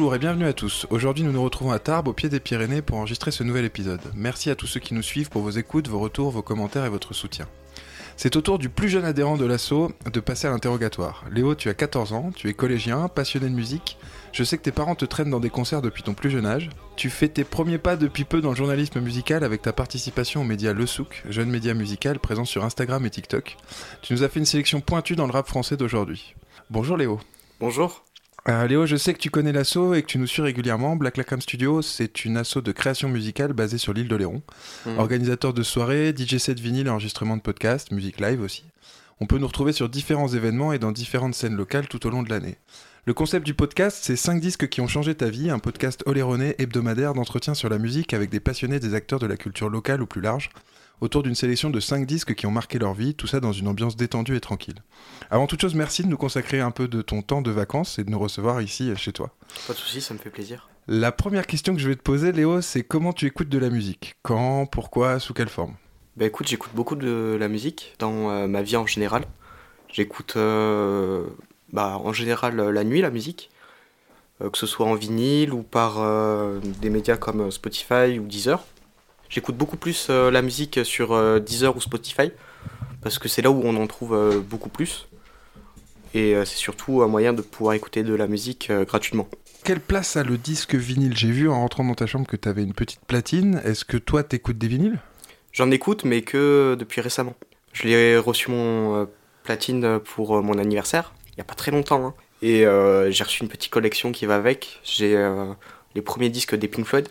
Bonjour et bienvenue à tous. Aujourd'hui, nous nous retrouvons à Tarbes, au pied des Pyrénées, pour enregistrer ce nouvel épisode. Merci à tous ceux qui nous suivent pour vos écoutes, vos retours, vos commentaires et votre soutien. C'est au tour du plus jeune adhérent de l'assaut de passer à l'interrogatoire. Léo, tu as 14 ans, tu es collégien, passionné de musique. Je sais que tes parents te traînent dans des concerts depuis ton plus jeune âge. Tu fais tes premiers pas depuis peu dans le journalisme musical avec ta participation au média Le Souk, jeune média musical présent sur Instagram et TikTok. Tu nous as fait une sélection pointue dans le rap français d'aujourd'hui. Bonjour Léo. Bonjour. Euh, Léo, je sais que tu connais l'assaut et que tu nous suis régulièrement. Black Lacam Studio, c'est une asso de création musicale basée sur l'île d'Oléron. Mhm. Organisateur de soirées, DJ set vinyle enregistrement de podcasts, musique live aussi. On peut nous retrouver sur différents événements et dans différentes scènes locales tout au long de l'année. Le concept du podcast, c'est 5 disques qui ont changé ta vie, un podcast oléronais hebdomadaire d'entretien sur la musique avec des passionnés des acteurs de la culture locale ou plus large, autour d'une sélection de 5 disques qui ont marqué leur vie, tout ça dans une ambiance détendue et tranquille. Avant toute chose, merci de nous consacrer un peu de ton temps de vacances et de nous recevoir ici chez toi. Pas de soucis, ça me fait plaisir. La première question que je vais te poser, Léo, c'est comment tu écoutes de la musique? Quand Pourquoi Sous quelle forme? Bah écoute, j'écoute beaucoup de la musique dans euh, ma vie en général. J'écoute euh, bah, en général euh, la nuit la musique, euh, que ce soit en vinyle ou par euh, des médias comme euh, Spotify ou Deezer. J'écoute beaucoup plus euh, la musique sur euh, Deezer ou Spotify parce que c'est là où on en trouve euh, beaucoup plus. Et c'est surtout un moyen de pouvoir écouter de la musique gratuitement. Quelle place a le disque vinyle? J'ai vu en rentrant dans ta chambre que tu avais une petite platine. Est-ce que toi, t'écoutes des vinyles? J'en écoute, mais que depuis récemment. Je l'ai reçu mon platine pour mon anniversaire, il n'y a pas très longtemps. hein. Et euh, j'ai reçu une petite collection qui va avec. J'ai euh, les premiers disques des Pink Floyd,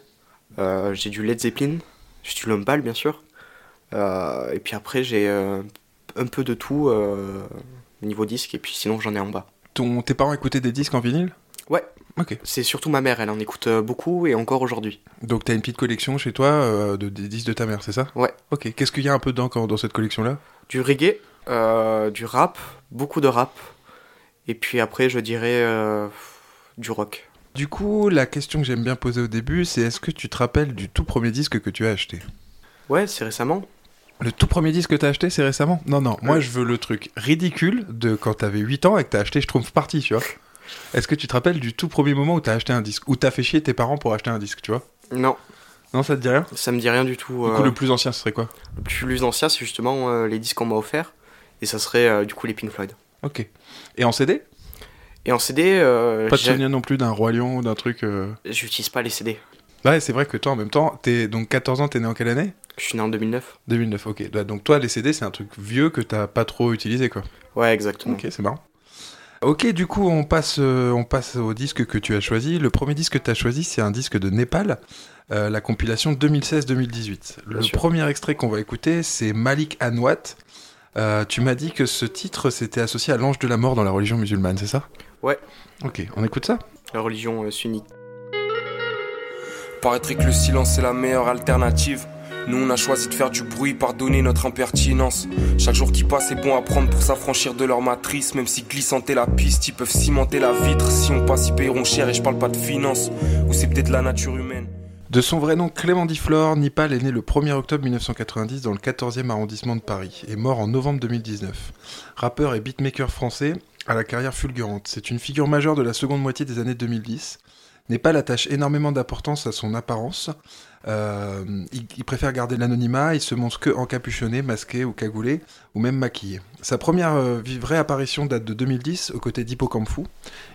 euh, j'ai du Led Zeppelin, j'ai du Lumbal bien sûr. Euh, et puis après, j'ai euh, un peu de tout euh, niveau disque, et puis sinon j'en ai en bas. Ton, Tes parents écoutaient des disques en vinyle? Ouais. Ok. C'est surtout ma mère, elle en écoute beaucoup et encore aujourd'hui. Donc t'as une petite collection chez toi de, des disques de ta mère, c'est ça? Ouais. Ok. Qu'est-ce qu'il y a un peu dedans quand- dans cette collection-là? Du reggae, du rap, beaucoup de rap. Et puis après, je dirais du rock. Du coup, la question que j'aime bien poser au début, c'est est-ce que tu te rappelles du tout premier disque que tu as acheté? Ouais, c'est récemment. Le tout premier disque que t'as acheté, c'est récemment? Non, non, moi je veux le truc ridicule de quand t'avais 8 ans et que t'as acheté Schtroumpf Party, tu vois. Est-ce que tu te rappelles du tout premier moment où t'as acheté un disque Où t'as fait chier tes parents pour acheter un disque, tu vois? Non, Non, ça te dit rien? Ça me dit rien du tout. Du coup, euh, le plus ancien, ce serait quoi? Le plus ancien, c'est justement euh, les disques qu'on m'a offert. Et ça serait euh, du coup les Pink Floyd. Ok. Et en CD Et en CD, euh, Pas de souvenir non plus d'un Roi Lion ou d'un truc. euh, j'utilise pas les CD. Ouais, c'est vrai que toi, en même temps, t'es donc 14 ans, t'es né en quelle année? Je suis né en 2009. 2009, ok. Ouais, Donc toi, les CD, c'est un truc vieux que t'as pas trop utilisé, quoi. Ouais, exactement. Ok, c'est marrant. Ok, du coup, on passe, euh, on passe au disque que tu as choisi. Le premier disque que tu as choisi, c'est un disque de Népal, euh, la compilation 2016-2018. Le sûr. premier extrait qu'on va écouter, c'est Malik Anwat. Euh, tu m'as dit que ce titre s'était associé à l'ange de la mort dans la religion musulmane, c'est ça? Ouais. Ok, on écoute ça La religion euh, sunnite. Paraîtrait que le silence est la meilleure alternative. Nous on a choisi de faire du bruit, pardonner notre impertinence. Chaque jour qui passe est bon à prendre pour s'affranchir de leur matrice. Même si glissante est la piste, ils peuvent cimenter la vitre. Si on passe, ils paieront cher et je parle pas de finance. Ou c'est peut-être la nature humaine. De son vrai nom Clément Diflor, Nipal est né le 1er octobre 1990 dans le 14e arrondissement de Paris et mort en novembre 2019. Rappeur et beatmaker français à la carrière fulgurante, c'est une figure majeure de la seconde moitié des années 2010. Népal attache énormément d'importance à son apparence. Euh, il, il préfère garder l'anonymat, il se montre que encapuchonné, masqué ou cagoulé, ou même maquillé. Sa première euh, vraie apparition date de 2010 aux côtés d'Hippocampe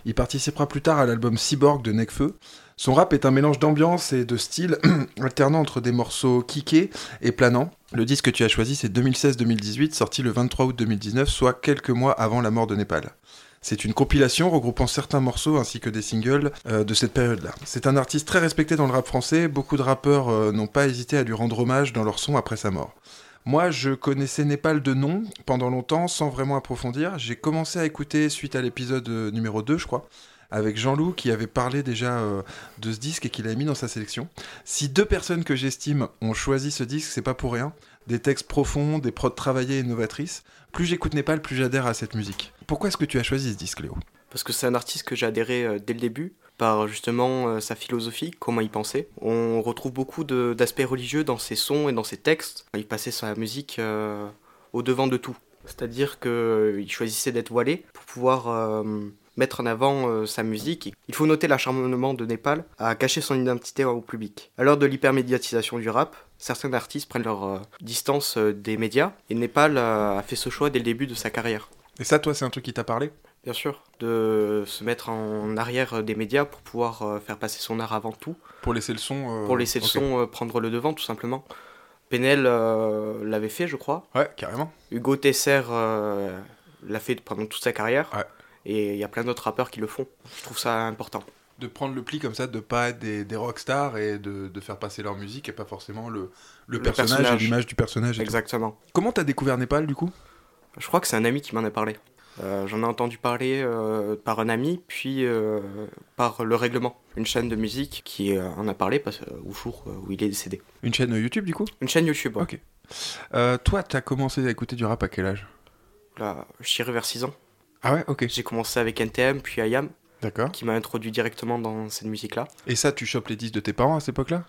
Il participera plus tard à l'album Cyborg de Necfeu. Son rap est un mélange d'ambiance et de style, alternant entre des morceaux kickés et planants. Le disque que tu as choisi, c'est 2016-2018, sorti le 23 août 2019, soit quelques mois avant la mort de Népal. C'est une compilation regroupant certains morceaux ainsi que des singles euh, de cette période-là. C'est un artiste très respecté dans le rap français, beaucoup de rappeurs euh, n'ont pas hésité à lui rendre hommage dans leur son après sa mort. Moi, je connaissais Népal de nom pendant longtemps sans vraiment approfondir. J'ai commencé à écouter suite à l'épisode euh, numéro 2, je crois, avec Jean-Loup qui avait parlé déjà euh, de ce disque et qu'il avait mis dans sa sélection. Si deux personnes que j'estime ont choisi ce disque, c'est pas pour rien. Des textes profonds, des prods travaillés et novatrices. Plus j'écoute Népal, plus j'adhère à cette musique. Pourquoi est-ce que tu as choisi ce disque, Léo? Parce que c'est un artiste que j'ai adhéré euh, dès le début, par justement euh, sa philosophie, comment il pensait. On retrouve beaucoup d'aspects religieux dans ses sons et dans ses textes. Il passait sa musique au devant de tout. C'est-à-dire qu'il choisissait d'être voilé pour pouvoir mettre en avant euh, sa musique. Il faut noter l'acharnement de Népal à cacher son identité au public. À l'heure de l'hypermédiatisation du rap, certains artistes prennent leur euh, distance euh, des médias et Népal a fait ce choix dès le début de sa carrière. Et ça, toi, c'est un truc qui t'a parlé? Bien sûr, de se mettre en arrière des médias pour pouvoir faire passer son art avant tout, Pour laisser le son pour laisser le son prendre le devant tout simplement. Penel euh, l'avait fait, je crois. Ouais, carrément. Hugo Tesser euh, l'a fait pendant toute sa carrière. Ouais. Et il y a plein d'autres rappeurs qui le font. Je trouve ça important. De prendre le pli comme ça, de pas être des, des rockstars et de, de faire passer leur musique et pas forcément le, le, Le personnage, et l'image du personnage. et tout. Exactement. Comment t'as découvert Népal du coup? Je crois que c'est un ami qui m'en a parlé. Euh, J'en ai entendu parler euh, par un ami, puis euh, par Le Règlement, une chaîne de musique qui en a parlé parce, au jour où il est décédé. Une chaîne YouTube du coup? Une chaîne YouTube, ouais. Ok. Toi, t'as commencé à écouter du rap à quel âge? Là, je dirais vers 6 ans. Ah ouais, ok. J'ai commencé avec NTM, puis Ayam, D'accord. qui m'a introduit directement dans cette musique-là. Et ça, tu chopes les disques de tes parents à cette époque-là?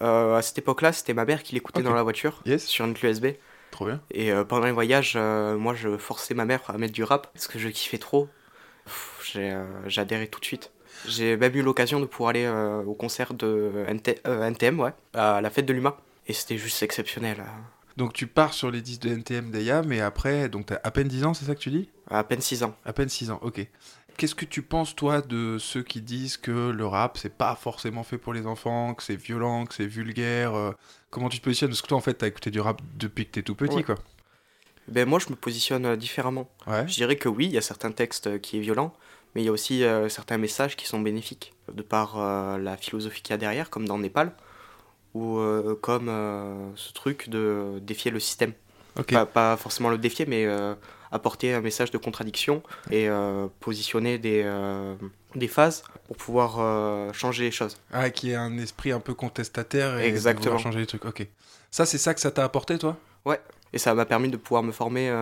Euh, à cette époque-là, c'était ma mère qui l'écoutait Ok. dans la voiture, Yes. sur une clé USB. Trop bien. Et euh, pendant les voyages, euh, moi, je forçais ma mère à mettre du rap, parce que je kiffais trop. Pff, J'ai euh, j'ai adhéré tout de suite. J'ai même eu l'occasion de pouvoir aller euh, au concert de NT euh, NTM, ouais, à la fête de l'UMA. Et c'était juste exceptionnel. hein. Donc tu pars sur les disques de NTM d'Aya, mais après, donc t'as à peine 10 ans, c'est ça que tu dis? À peine 6 ans. À peine 6 ans, ok. Qu'est-ce que tu penses, toi, de ceux qui disent que le rap, c'est pas forcément fait pour les enfants, que c'est violent, que c'est vulgaire euh, Comment tu te positionnes? Parce que toi, en fait, t'as écouté du rap depuis que t'es tout petit, Ouais. quoi. Ben, moi, je me positionne euh, différemment. Ouais. Je dirais que oui, il y a certains textes euh, qui est violent, mais il y a aussi euh, certains messages qui sont bénéfiques, de par euh, la philosophie qu'il y a derrière, comme dans Népal, ou comme ce truc de défier le système. Pas, pas forcément le défier, mais euh, apporter un message de contradiction et euh, positionner des, euh, des phases pour pouvoir changer les choses. Ah, qui est un esprit un peu contestataire et de Exactement. vouloir changer les trucs, ok. Ça, c'est ça que ça t'a apporté, toi? Et ça m'a permis de pouvoir me former,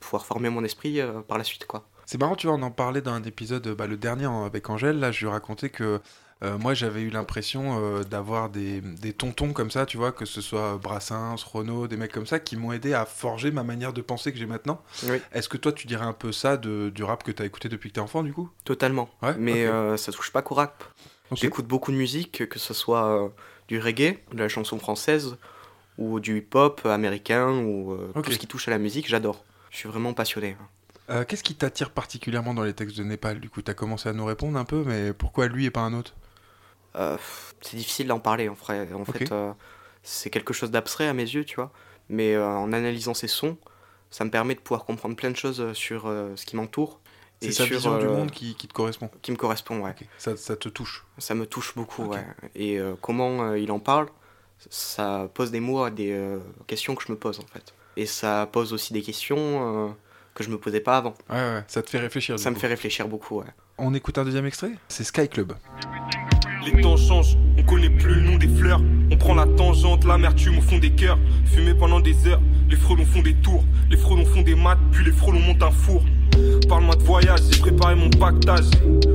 pouvoir former mon esprit par la suite, quoi. C'est marrant, tu vois, on en parlait dans un épisode, bah, le dernier hein, avec Angèle, là, je lui racontais que euh, moi, j'avais eu l'impression euh, d'avoir des, des tontons comme ça, tu vois, que ce soit Brassens, Renaud, des mecs comme ça, qui m'ont aidé à forger ma manière de penser que j'ai maintenant. Oui. Est-ce que toi, tu dirais un peu ça de, du rap que t'as écouté depuis que t'es enfant, du coup? Totalement. Ouais, Mais ok. euh, ça touche pas qu'au rap. J'écoute beaucoup de musique, que ce soit du reggae, de la chanson française, ou du hip-hop américain, ou tout ce qui touche à la musique, j'adore. Je suis vraiment passionné. Euh, Qu'est-ce qui t'attire particulièrement dans les textes de Népal, du coup T'as commencé à nous répondre un peu, mais pourquoi lui et pas un autre? Euh, c'est difficile d'en parler, en, fait. euh, c'est quelque chose d'abstrait à mes yeux, tu vois. Mais euh, en analysant ces sons, ça me permet de pouvoir comprendre plein de choses sur euh, ce qui m'entoure. C'est et sa sur, vision du monde qui, qui te correspond. qui me correspond, ouais. Ça, ça te touche. Ça me touche beaucoup, Ok. ouais. Et euh, comment euh, il en parle, ça pose des mots à des euh, questions que je me pose, en fait. Et ça pose aussi des questions euh, que je me posais pas avant. Ouais, ouais, ça te fait réfléchir. du Ça me coup. fait réfléchir beaucoup, ouais. On écoute un deuxième extrait C'est Sky Club. Les temps changent, on connaît plus le nom des fleurs. On prend la tangente, l'amertume au fond des cœurs. Fumer pendant des heures, les frelons font des tours. Les frelons font des maths, puis les frelons montent un four. Parle-moi de voyage, j'ai préparé mon pactage.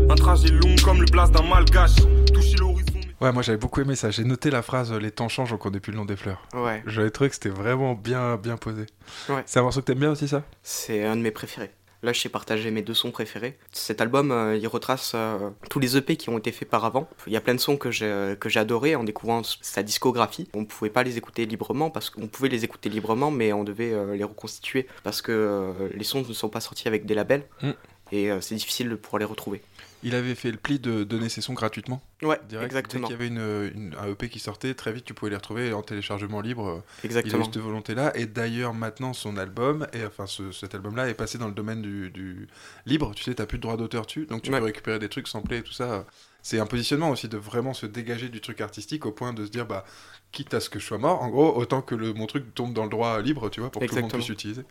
Un trajet long comme le blast d'un malgache. Toucher l'horizon. Ouais, moi j'avais beaucoup aimé ça. J'ai noté la phrase euh, Les temps changent, on connaît plus le nom des fleurs. Ouais, J'avais trouvé que c'était vraiment bien, bien posé. Ouais. C'est un morceau que t'aimes bien aussi, ça? C'est un de mes préférés. Là, je sais partager mes deux sons préférés. Cet album, euh, il retrace euh, tous les EP qui ont été faits par avant. Il y a plein de sons que j'ai que j'ai adorés en découvrant sa discographie. On ne pouvait pas les écouter librement parce qu'on pouvait les écouter librement, mais on devait euh, les reconstituer parce que euh, les sons ne sont pas sortis avec des labels. Mm. et euh, c'est difficile pour les retrouver. Il avait fait le pli de donner ses sons gratuitement. Ouais, Direct. exactement. Dès qu'il y avait une, une- un EP qui sortait, très vite tu pouvais les retrouver en téléchargement libre. euh, Il a Exactement. eu cette volonté-là. Et d'ailleurs, maintenant, son album, et enfin ce- cet album-là est passé dans le domaine du, du libre. Tu sais, t'as plus de droit d'auteur dessus, donc tu Ouais. peux récupérer des trucs samplés et tout ça. C'est un positionnement aussi de vraiment se dégager du truc artistique au point de se dire, bah, quitte à ce que je sois mort, en gros, autant que le, mon truc tombe dans le droit libre, tu vois, pour que tout le monde Exactement. puisse l'utiliser.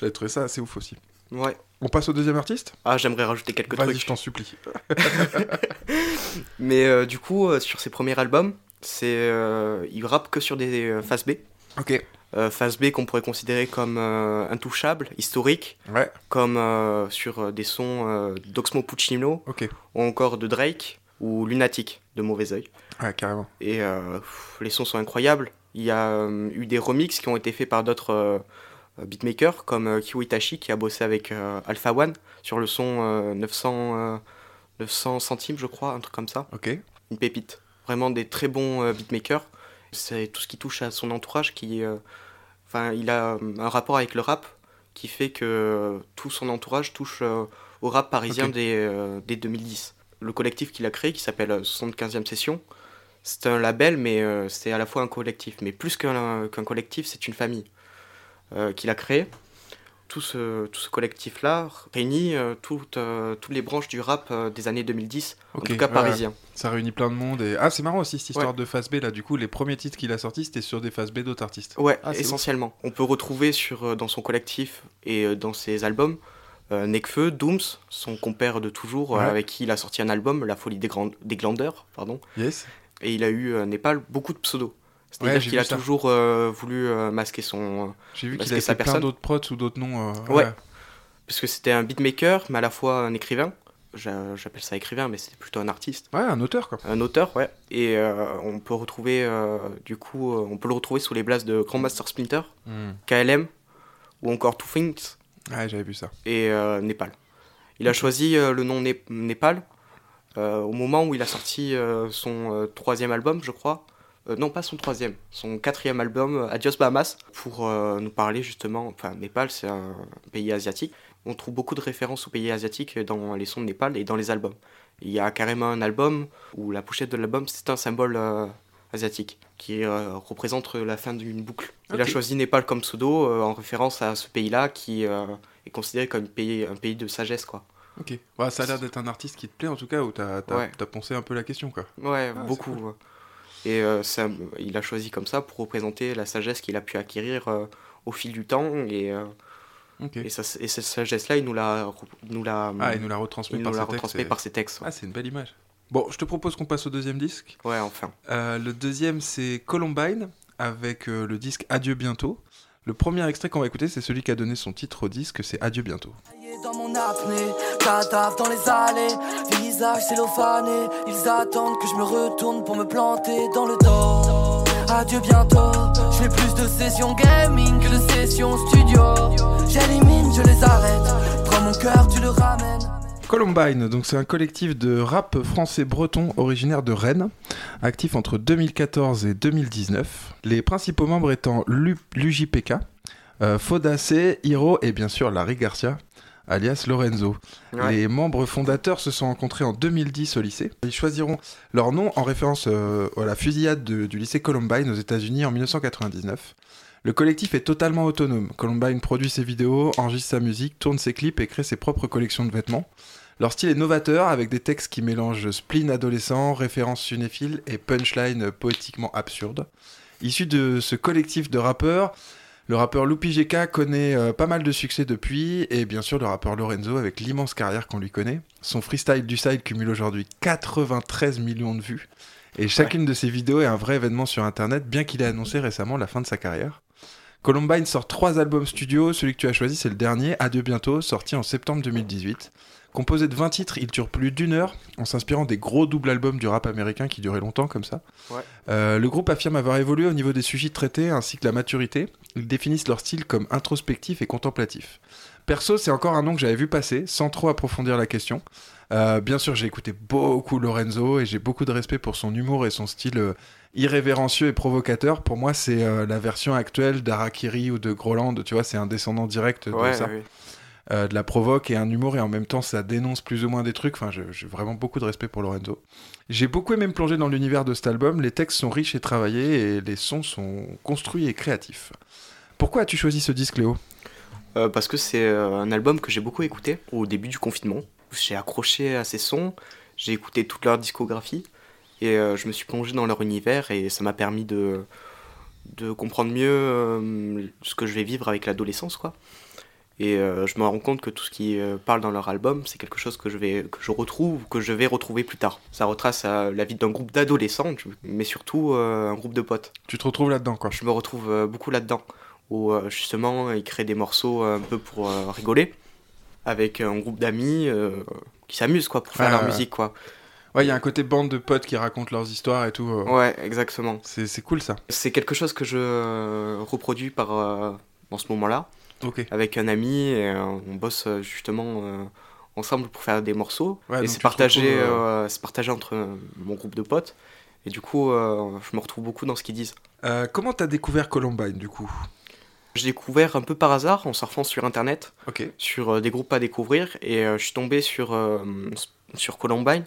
J'avais trouvé ça assez ouf aussi. Ouais. On passe au deuxième artiste? Ah, j'aimerais rajouter quelques Vas-y, trucs. je t'en supplie. Mais euh, du coup, euh, sur ses premiers albums, c'est euh, il rappe que sur des phases B. Ok. Phase B qu'on pourrait considérer comme intouchable, historique, Ouais, comme sur des sons d'Oxmo Puccino ok. ou encore de Drake ou Lunatic de Mauvais Oeil. Ouais, carrément. Et pff, les sons sont incroyables. Il y a eu des remixes qui ont été faits par d'autres beatmakers comme euh, Kyo Itachi qui a bossé avec euh, Alpha One sur le son euh, 900, euh, 900 centimes, je crois, un truc comme ça. Ok. Une pépite. Vraiment des très bons euh, beatmakers. C'est tout ce qui touche à son entourage qui. euh, Enfin, il a euh, un rapport avec le rap qui fait que euh, tout son entourage touche euh, au rap parisien Ok. dès, euh, dès 2010. Le collectif qu'il a créé, qui s'appelle euh, 75e Session, c'est un label, mais euh, c'est à la fois un collectif. Mais plus qu'un qu'un collectif, c'est une famille euh, qu'il a créée. Tout ce, tout ce collectif-là réunit euh, toutes, euh, toutes les branches du rap euh, des années 2010, Ok, en tout cas parisien. Ça réunit plein de monde. Et... Ah, c'est marrant aussi cette histoire Ouais. de phase B là. Du coup, les premiers titres qu'il a sortis, c'était sur des phases B d'autres artistes. Ouais, Ah, essentiellement. On peut retrouver sur, euh, dans son collectif et euh, dans ses albums euh, Nekfeu, Dooms, son compère de toujours, euh, avec qui il a sorti un album, La folie des, Grand- des glandeurs, pardon. Yes. Et il a eu, euh, Népal, beaucoup de pseudos. Ouais, C'est-à-dire j'ai qu'il a ça. toujours euh, voulu euh, masquer son... J'ai vu qu'il avait sa fait plein personne- d'autres prods ou d'autres noms. euh, Ouais. Parce que c'était un beatmaker, mais à la fois un écrivain. J'a- J'appelle ça écrivain, mais c'est plutôt un artiste. Ouais, un auteur quoi. Un auteur, ouais. Et euh, on peut retrouver, du coup, on peut le retrouver sous les blases de Grandmaster Splinter, KLM, ou encore Two Things, Ouais, j'avais vu ça. et Népal. Il a choisi le nom Né- Népal euh, au moment où il a sorti euh, son euh, troisième album, je crois. Euh, non, pas son troisième, son quatrième album, euh, Adios Bahamas, pour euh, nous parler justement. Enfin, Népal, c'est un pays asiatique. On trouve beaucoup de références aux pays asiatiques dans les sons de Népal et dans les albums. Il y a carrément un album où la pochette de l'album, c'est un symbole euh, asiatique qui représente la fin d'une boucle. Il a choisi Népal comme pseudo en référence à ce pays-là qui est considéré comme un pays, un pays de sagesse, quoi. Ok. Ouais, ça a l'air d'être un artiste qui te plaît en tout cas, où t'as Ouais. poncé un peu la question quoi. Ouais, Ah, beaucoup. ouais. Et euh, ça, il a choisi comme ça pour représenter la sagesse qu'il a pu acquérir euh, au fil du temps. Et, euh, et, ça, et cette sagesse-là, il nous l'a, nous l'a, Ah, il nous l'a retransmis il par nous l'a ses textes. retransmet et- par ses textes. Ouais, Ah, c'est une belle image. Bon, je te propose qu'on passe au deuxième disque. Ouais, enfin. Euh, le deuxième, c'est Columbine, avec euh, le disque Adieu bientôt. Le premier extrait qu'on va écouter, c'est celui qui a donné son titre au disque, c'est Adieu bientôt. Columbine, donc c'est un collectif de rap français breton originaire de Rennes, actif entre 2014 et 2019. Les principaux membres étant Lu- l'UJPK, euh, Fodacé, Hiro et bien sûr Larry Garcia, alias Lorenzo. Ouais. Les membres fondateurs se sont rencontrés en 2010 au lycée. Ils choisiront leur nom en référence euh, à la fusillade de- du lycée Columbine aux États-Unis en 1999. Le collectif est totalement autonome. Columbine produit ses vidéos, enregistre sa musique, tourne ses clips et crée ses propres collections de vêtements. Leur style est novateur avec des textes qui mélangent spleen adolescent, références cinéphiles et punchlines poétiquement absurdes. Issu de ce collectif de rappeurs, le rappeur Lupi GK connaît euh, pas mal de succès depuis, et bien sûr le rappeur Lorenzo avec l'immense carrière qu'on lui connaît. Son freestyle du side cumule aujourd'hui 93 millions de vues, et chacune de ses vidéos est un vrai événement sur internet, bien qu'il ait annoncé récemment la fin de sa carrière. Columbine sort trois albums studio, celui que tu as choisi c'est le dernier, Adieu bientôt, sorti en septembre 2018. Composé de 20 titres, il dure plus d'une heure en s'inspirant des gros doubles albums du rap américain qui duraient longtemps comme ça. Ouais. Euh, le groupe affirme avoir évolué au niveau des sujets traités ainsi que la maturité. Ils définissent leur style comme introspectif et contemplatif. Perso, c'est encore un nom que j'avais vu passer sans trop approfondir la question. Euh, bien sûr, j'ai écouté beaucoup Lorenzo et j'ai beaucoup de respect pour son humour et son style euh, irrévérencieux et provocateur. Pour moi, c'est euh, la version actuelle d'Arakiri ou de Groland. Tu vois, c'est un descendant direct de Ouais, ça. ouais. Euh, de la provoque et un humour, et en même temps, ça dénonce plus ou moins des trucs. Enfin, j'ai vraiment beaucoup de respect pour Lorenzo. J'ai beaucoup aimé me plonger dans l'univers de cet album. Les textes sont riches et travaillés, et les sons sont construits et créatifs. Pourquoi as-tu choisi ce disque, Léo? Euh, parce que c'est euh, un album que j'ai beaucoup écouté au début du confinement. J'ai accroché à ces sons, j'ai écouté toute leur discographie et je me suis plongé dans leur univers et ça m'a permis de, de comprendre mieux ce que je vais vivre avec l'adolescence quoi. Et euh, je me rends compte que tout ce qui euh, parle dans leur album, c'est quelque chose que je, vais, que je retrouve, que je vais retrouver plus tard. Ça retrace euh, la vie d'un groupe d'adolescents, mais surtout un groupe de potes. Tu te retrouves là-dedans, quoi. Je me retrouve beaucoup là-dedans, où justement ils créent des morceaux un peu pour rigoler, avec un groupe d'amis qui s'amusent quoi, pour faire Ouais, leur musique quoi. Ouais, il y a un côté bande de potes qui racontent leurs histoires et tout. Ouais, exactement. C'est cool, ça. C'est quelque chose que je reproduis par, euh, dans ce moment-là, Avec un ami, et euh, on bosse euh, justement euh, ensemble pour faire des morceaux, Ouais, et c'est partagé, retrouves, c'est partagé entre mon groupe de potes, et du coup je me retrouve beaucoup dans ce qu'ils disent. Comment t'as découvert Columbine, du coup? J'ai découvert un peu par hasard en surfant sur internet, sur euh, des groupes à découvrir. Et euh, je suis tombé sur, euh, sur Columbine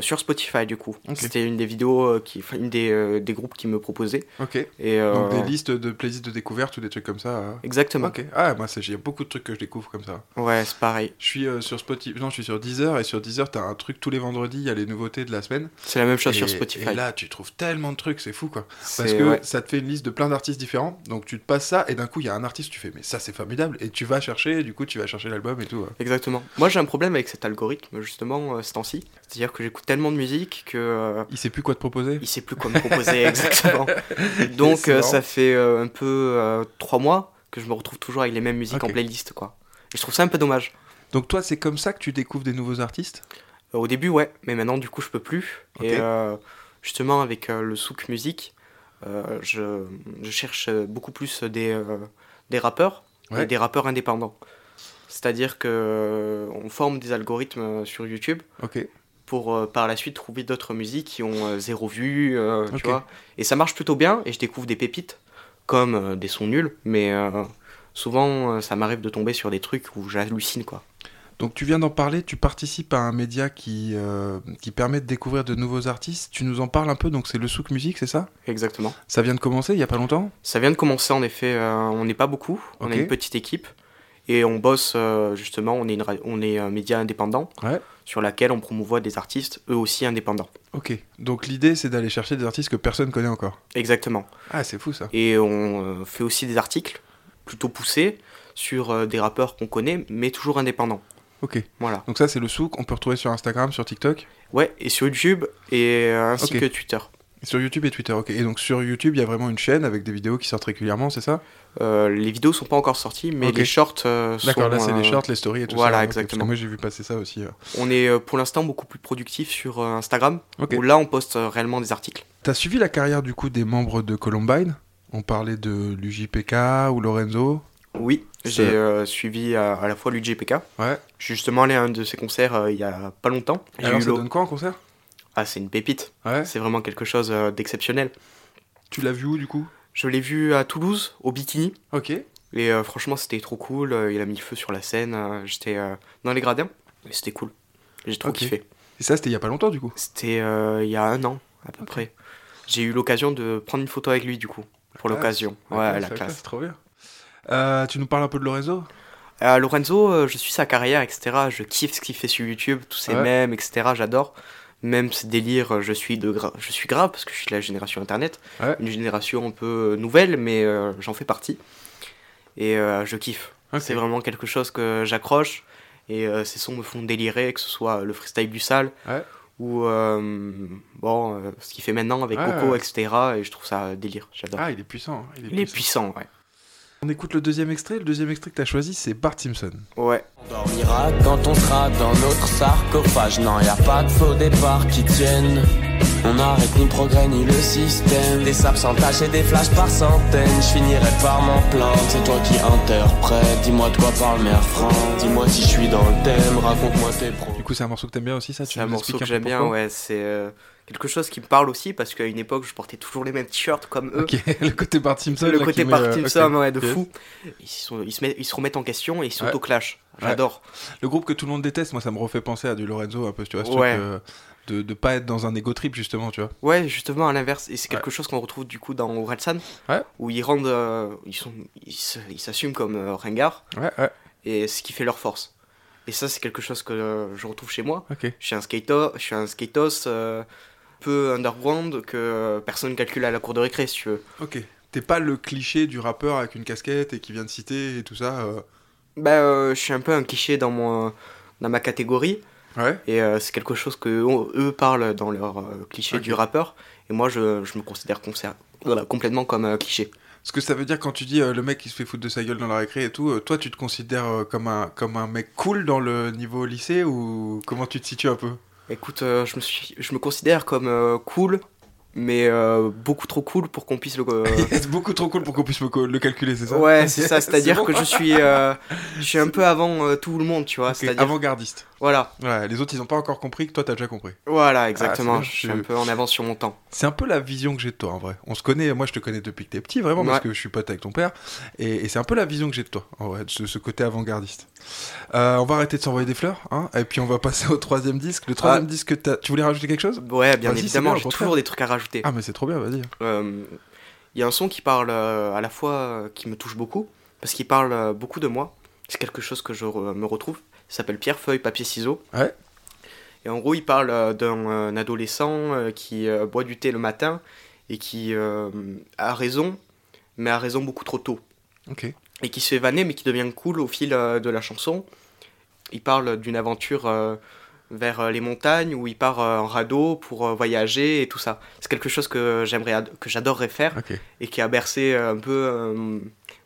sur Spotify du coup. C'était une des vidéos euh, qui une des, euh, des groupes qui me proposait Ok. et euh, Donc des listes de playlists de découverte ou des trucs comme ça. euh. exactement. Ok. Ah, moi, c'est- il y a beaucoup de trucs que je découvre comme ça. Ouais, c'est pareil. Je suis euh, sur Spotify, non, je suis sur Deezer et sur Deezer, t'as un truc tous les vendredis, il y a les nouveautés de la semaine. C'est la même chose et, sur Spotify. Et là, tu trouves tellement de trucs, c'est fou quoi. Parce que ouais. ça te fait une liste de plein d'artistes différents, donc tu te passes ça et d'un coup, il y a un artiste, tu fais, mais ça c'est formidable, et tu vas chercher, et du coup, tu vas chercher l'album et tout. euh. Exactement. Moi j'ai un problème avec cet algorithme justement euh, ce temps-ci. C'est-à-dire que j'écoute tellement de musique que euh, Il sait plus quoi te proposer. il sait plus quoi me proposer exactement. Donc euh, ça fait euh, un peu euh, trois mois que je me retrouve toujours avec les mêmes musiques en playlist quoi. Et je trouve ça un peu dommage. Donc toi, c'est comme ça que tu découvres des nouveaux artistes? Au début, ouais, mais maintenant, du coup, je peux plus. Et justement, avec le souk musique, je, je cherche beaucoup plus des, des rappeurs Ouais. et des rappeurs indépendants. C'est-à-dire que on forme des algorithmes sur YouTube Ok. Pour euh, par la suite trouver d'autres musiques qui ont euh, zéro vue, euh, tu vois. Et ça marche plutôt bien, et je découvre des pépites, comme des sons nuls, mais souvent, ça m'arrive de tomber sur des trucs où j'hallucine, quoi. Donc tu viens d'en parler, tu participes à un média qui, qui permet de découvrir de nouveaux artistes. Tu nous en parles un peu, donc c'est le Souk Musique, c'est ça? Exactement. Ça vient de commencer il y a pas longtemps? Ça vient de commencer en effet, on n'est pas beaucoup, on est une petite équipe et on bosse euh, justement, on est, une on est un média indépendant Ouais. sur laquelle on promouvoit des artistes eux aussi indépendants. Ok. Donc l'idée c'est d'aller chercher des artistes que personne connaît encore. Exactement. Ah, c'est fou ça. Et on euh, fait aussi des articles plutôt poussés sur euh, des rappeurs qu'on connaît mais toujours indépendants. Ok. Voilà. Donc ça c'est le Souk, on peut retrouver sur Instagram, sur TikTok, Ouais, et sur YouTube et euh, ainsi que Twitter. Sur YouTube et Twitter. Ok. Et donc sur YouTube il y a vraiment une chaîne avec des vidéos qui sortent régulièrement, c'est ça? Euh, les vidéos sont pas encore sorties mais les shorts euh, sont D'accord, là c'est euh, les shorts, les stories et tout voilà, ça. Parce exactement. que moi j'ai vu passer ça aussi. euh. On est euh, pour l'instant beaucoup plus productif sur Instagram où là on poste réellement des articles. T'as suivi la carrière du coup des membres de Columbine? On parlait de l'UJPK ou Lorenzo? Oui, j'ai suivi à, à la fois l'UJPK. Ouais. Je suis justement allé à un de ses concerts il y a pas longtemps. Alors eu ça donne quoi en concert? Ah, c'est une pépite. Ouais. C'est vraiment quelque chose euh, d'exceptionnel. Tu l'as vu où du coup? Je l'ai vu à Toulouse, au Bikini. Ok. Et euh, franchement, c'était trop cool. Euh, il a mis le feu sur la scène. J'étais euh, dans les gradins. Et c'était cool. J'ai trop kiffé. Et ça c'était il y a pas longtemps du coup? C'était euh, il y a un an, à peu près. J'ai eu l'occasion de prendre une photo avec lui, du coup. Pour classe. l'occasion. Ouais, la la classe. classe, trop bien. Tu nous parles un peu de Lorenzo? Lorenzo, je suis sa carrière, etc. Je kiffe ce qu'il fait sur YouTube, tous ses Ouais. mèmes, etc. J'adore. Même ses délires, euh, je suis, de gra- je suis grave parce que je suis de la génération Internet. Ouais. Une génération un peu euh, nouvelle, mais euh, j'en fais partie. Et euh, je kiffe. C'est vraiment quelque chose que j'accroche. Et euh, ces sons me font délirer, que ce soit le freestyle du sale Ouais. ou bon, ce qu'il fait maintenant avec Ouais, Coco, etc. Et je trouve ça délire. J'adore. Ah, il est puissant. hein, Il est puissant, ouais. On écoute le deuxième extrait. Le deuxième extrait que tu as choisi, c'est Bart Simpson. Ouais. On dormira quand on sera dans notre sarcophage. Non, y a pas de faux départ qui tiennent. On n'arrête ni le progrès ni le système Des sables sans et des flashs par centaines Je finirai par m'en plaindre C'est toi qui interprète Dis-moi de quoi parle Mère France Dis-moi si je suis dans le thème Raconte-moi tes pro Du coup, c'est un morceau que t'aimes bien aussi, ça C'est un morceau que j'aime bien, ouais. C'est euh, quelque chose qui me parle aussi parce qu'à une époque, je portais toujours les mêmes t-shirts comme eux. Ok, le côté Bart Simpson. Le là, côté euh, Simpson, ouais, de Yes. fou. Ils, sont- ils se mettent- ils se remettent en question et ils Ouais. s'auto-clashent. Ouais. J'adore. Le groupe que tout le monde déteste, moi, ça me refait penser à du Lorenzo un peu, tu vois, ce Ouais. De, de pas être dans un ego trip, justement, tu vois. Ouais, justement, à l'inverse. Et c'est quelque chose qu'on retrouve du coup dans Orelsan. Ouais. Où ils rendent. euh, ils sont, ils s'assument comme euh, ringards. Ouais, ouais. Et ce qui fait leur force. Et ça, c'est quelque chose que euh, je retrouve chez moi. Ok. Je suis un skater, je suis un skatos euh, peu underground que personne calcule à la cour de récré, si tu veux. Ok. T'es pas le cliché du rappeur avec une casquette et qui vient de citer et tout ça. Bah, je suis un peu un cliché dans, mon, dans ma catégorie. Ouais. Et euh, c'est quelque chose que eux, eux parlent dans leur euh, cliché du rappeur. Et moi, je, je me considère voilà, complètement comme un cliché. Ce que ça veut dire quand tu dis euh, le mec qui se fait foutre de sa gueule dans la récré et tout, euh, toi tu te considères euh, comme, un, comme un mec cool dans le niveau lycée ou comment tu te situes un peu? Écoute, euh, je, me suis, je me considère comme euh, cool, mais euh, beaucoup trop cool pour qu'on puisse le. euh, beaucoup trop cool pour qu'on puisse me le calculer, c'est ça? Ouais, c'est ça. C'est-à-dire que je suis, euh, je suis un peu avant euh, tout le monde, tu vois. Ok, C'est-à-dire, Avant-gardiste. Voilà, Ouais, les autres ils ont pas encore compris que toi t'as déjà compris. voilà, exactement. Ah, bien, je suis un peu en avance sur mon temps. C'est un peu la vision que j'ai de toi en vrai. On se connaît, moi je te connais depuis que t'es petit vraiment parce que je suis pote avec ton père et, et c'est un peu la vision que j'ai de toi en vrai, de ce, ce côté avant-gardiste. Euh, on va arrêter de s'envoyer des fleurs hein, et puis on va passer au troisième disque. Le troisième Ah. disque, tu voulais rajouter quelque chose? Ouais, bien évidemment, j'ai toujours des trucs à rajouter. Ah mais c'est trop bien, vas-y. Euh, Il y a un son qui parle euh, à la fois qui me touche beaucoup, parce qu'il parle beaucoup de moi. C'est quelque chose que je re- me retrouve. Il s'appelle Pierre, Feuille, Papier, Ciseaux. Ouais. Et en gros, il parle euh, d'un euh, adolescent euh, qui boit du thé le matin et qui a raison, mais a raison beaucoup trop tôt. Et qui se fait vanner, mais qui devient cool au fil de la chanson. Il parle d'une aventure vers les montagnes où il part en radeau pour voyager et tout ça. C'est quelque chose que j'aimerais, que j'adorerais faire et qui a bercé un peu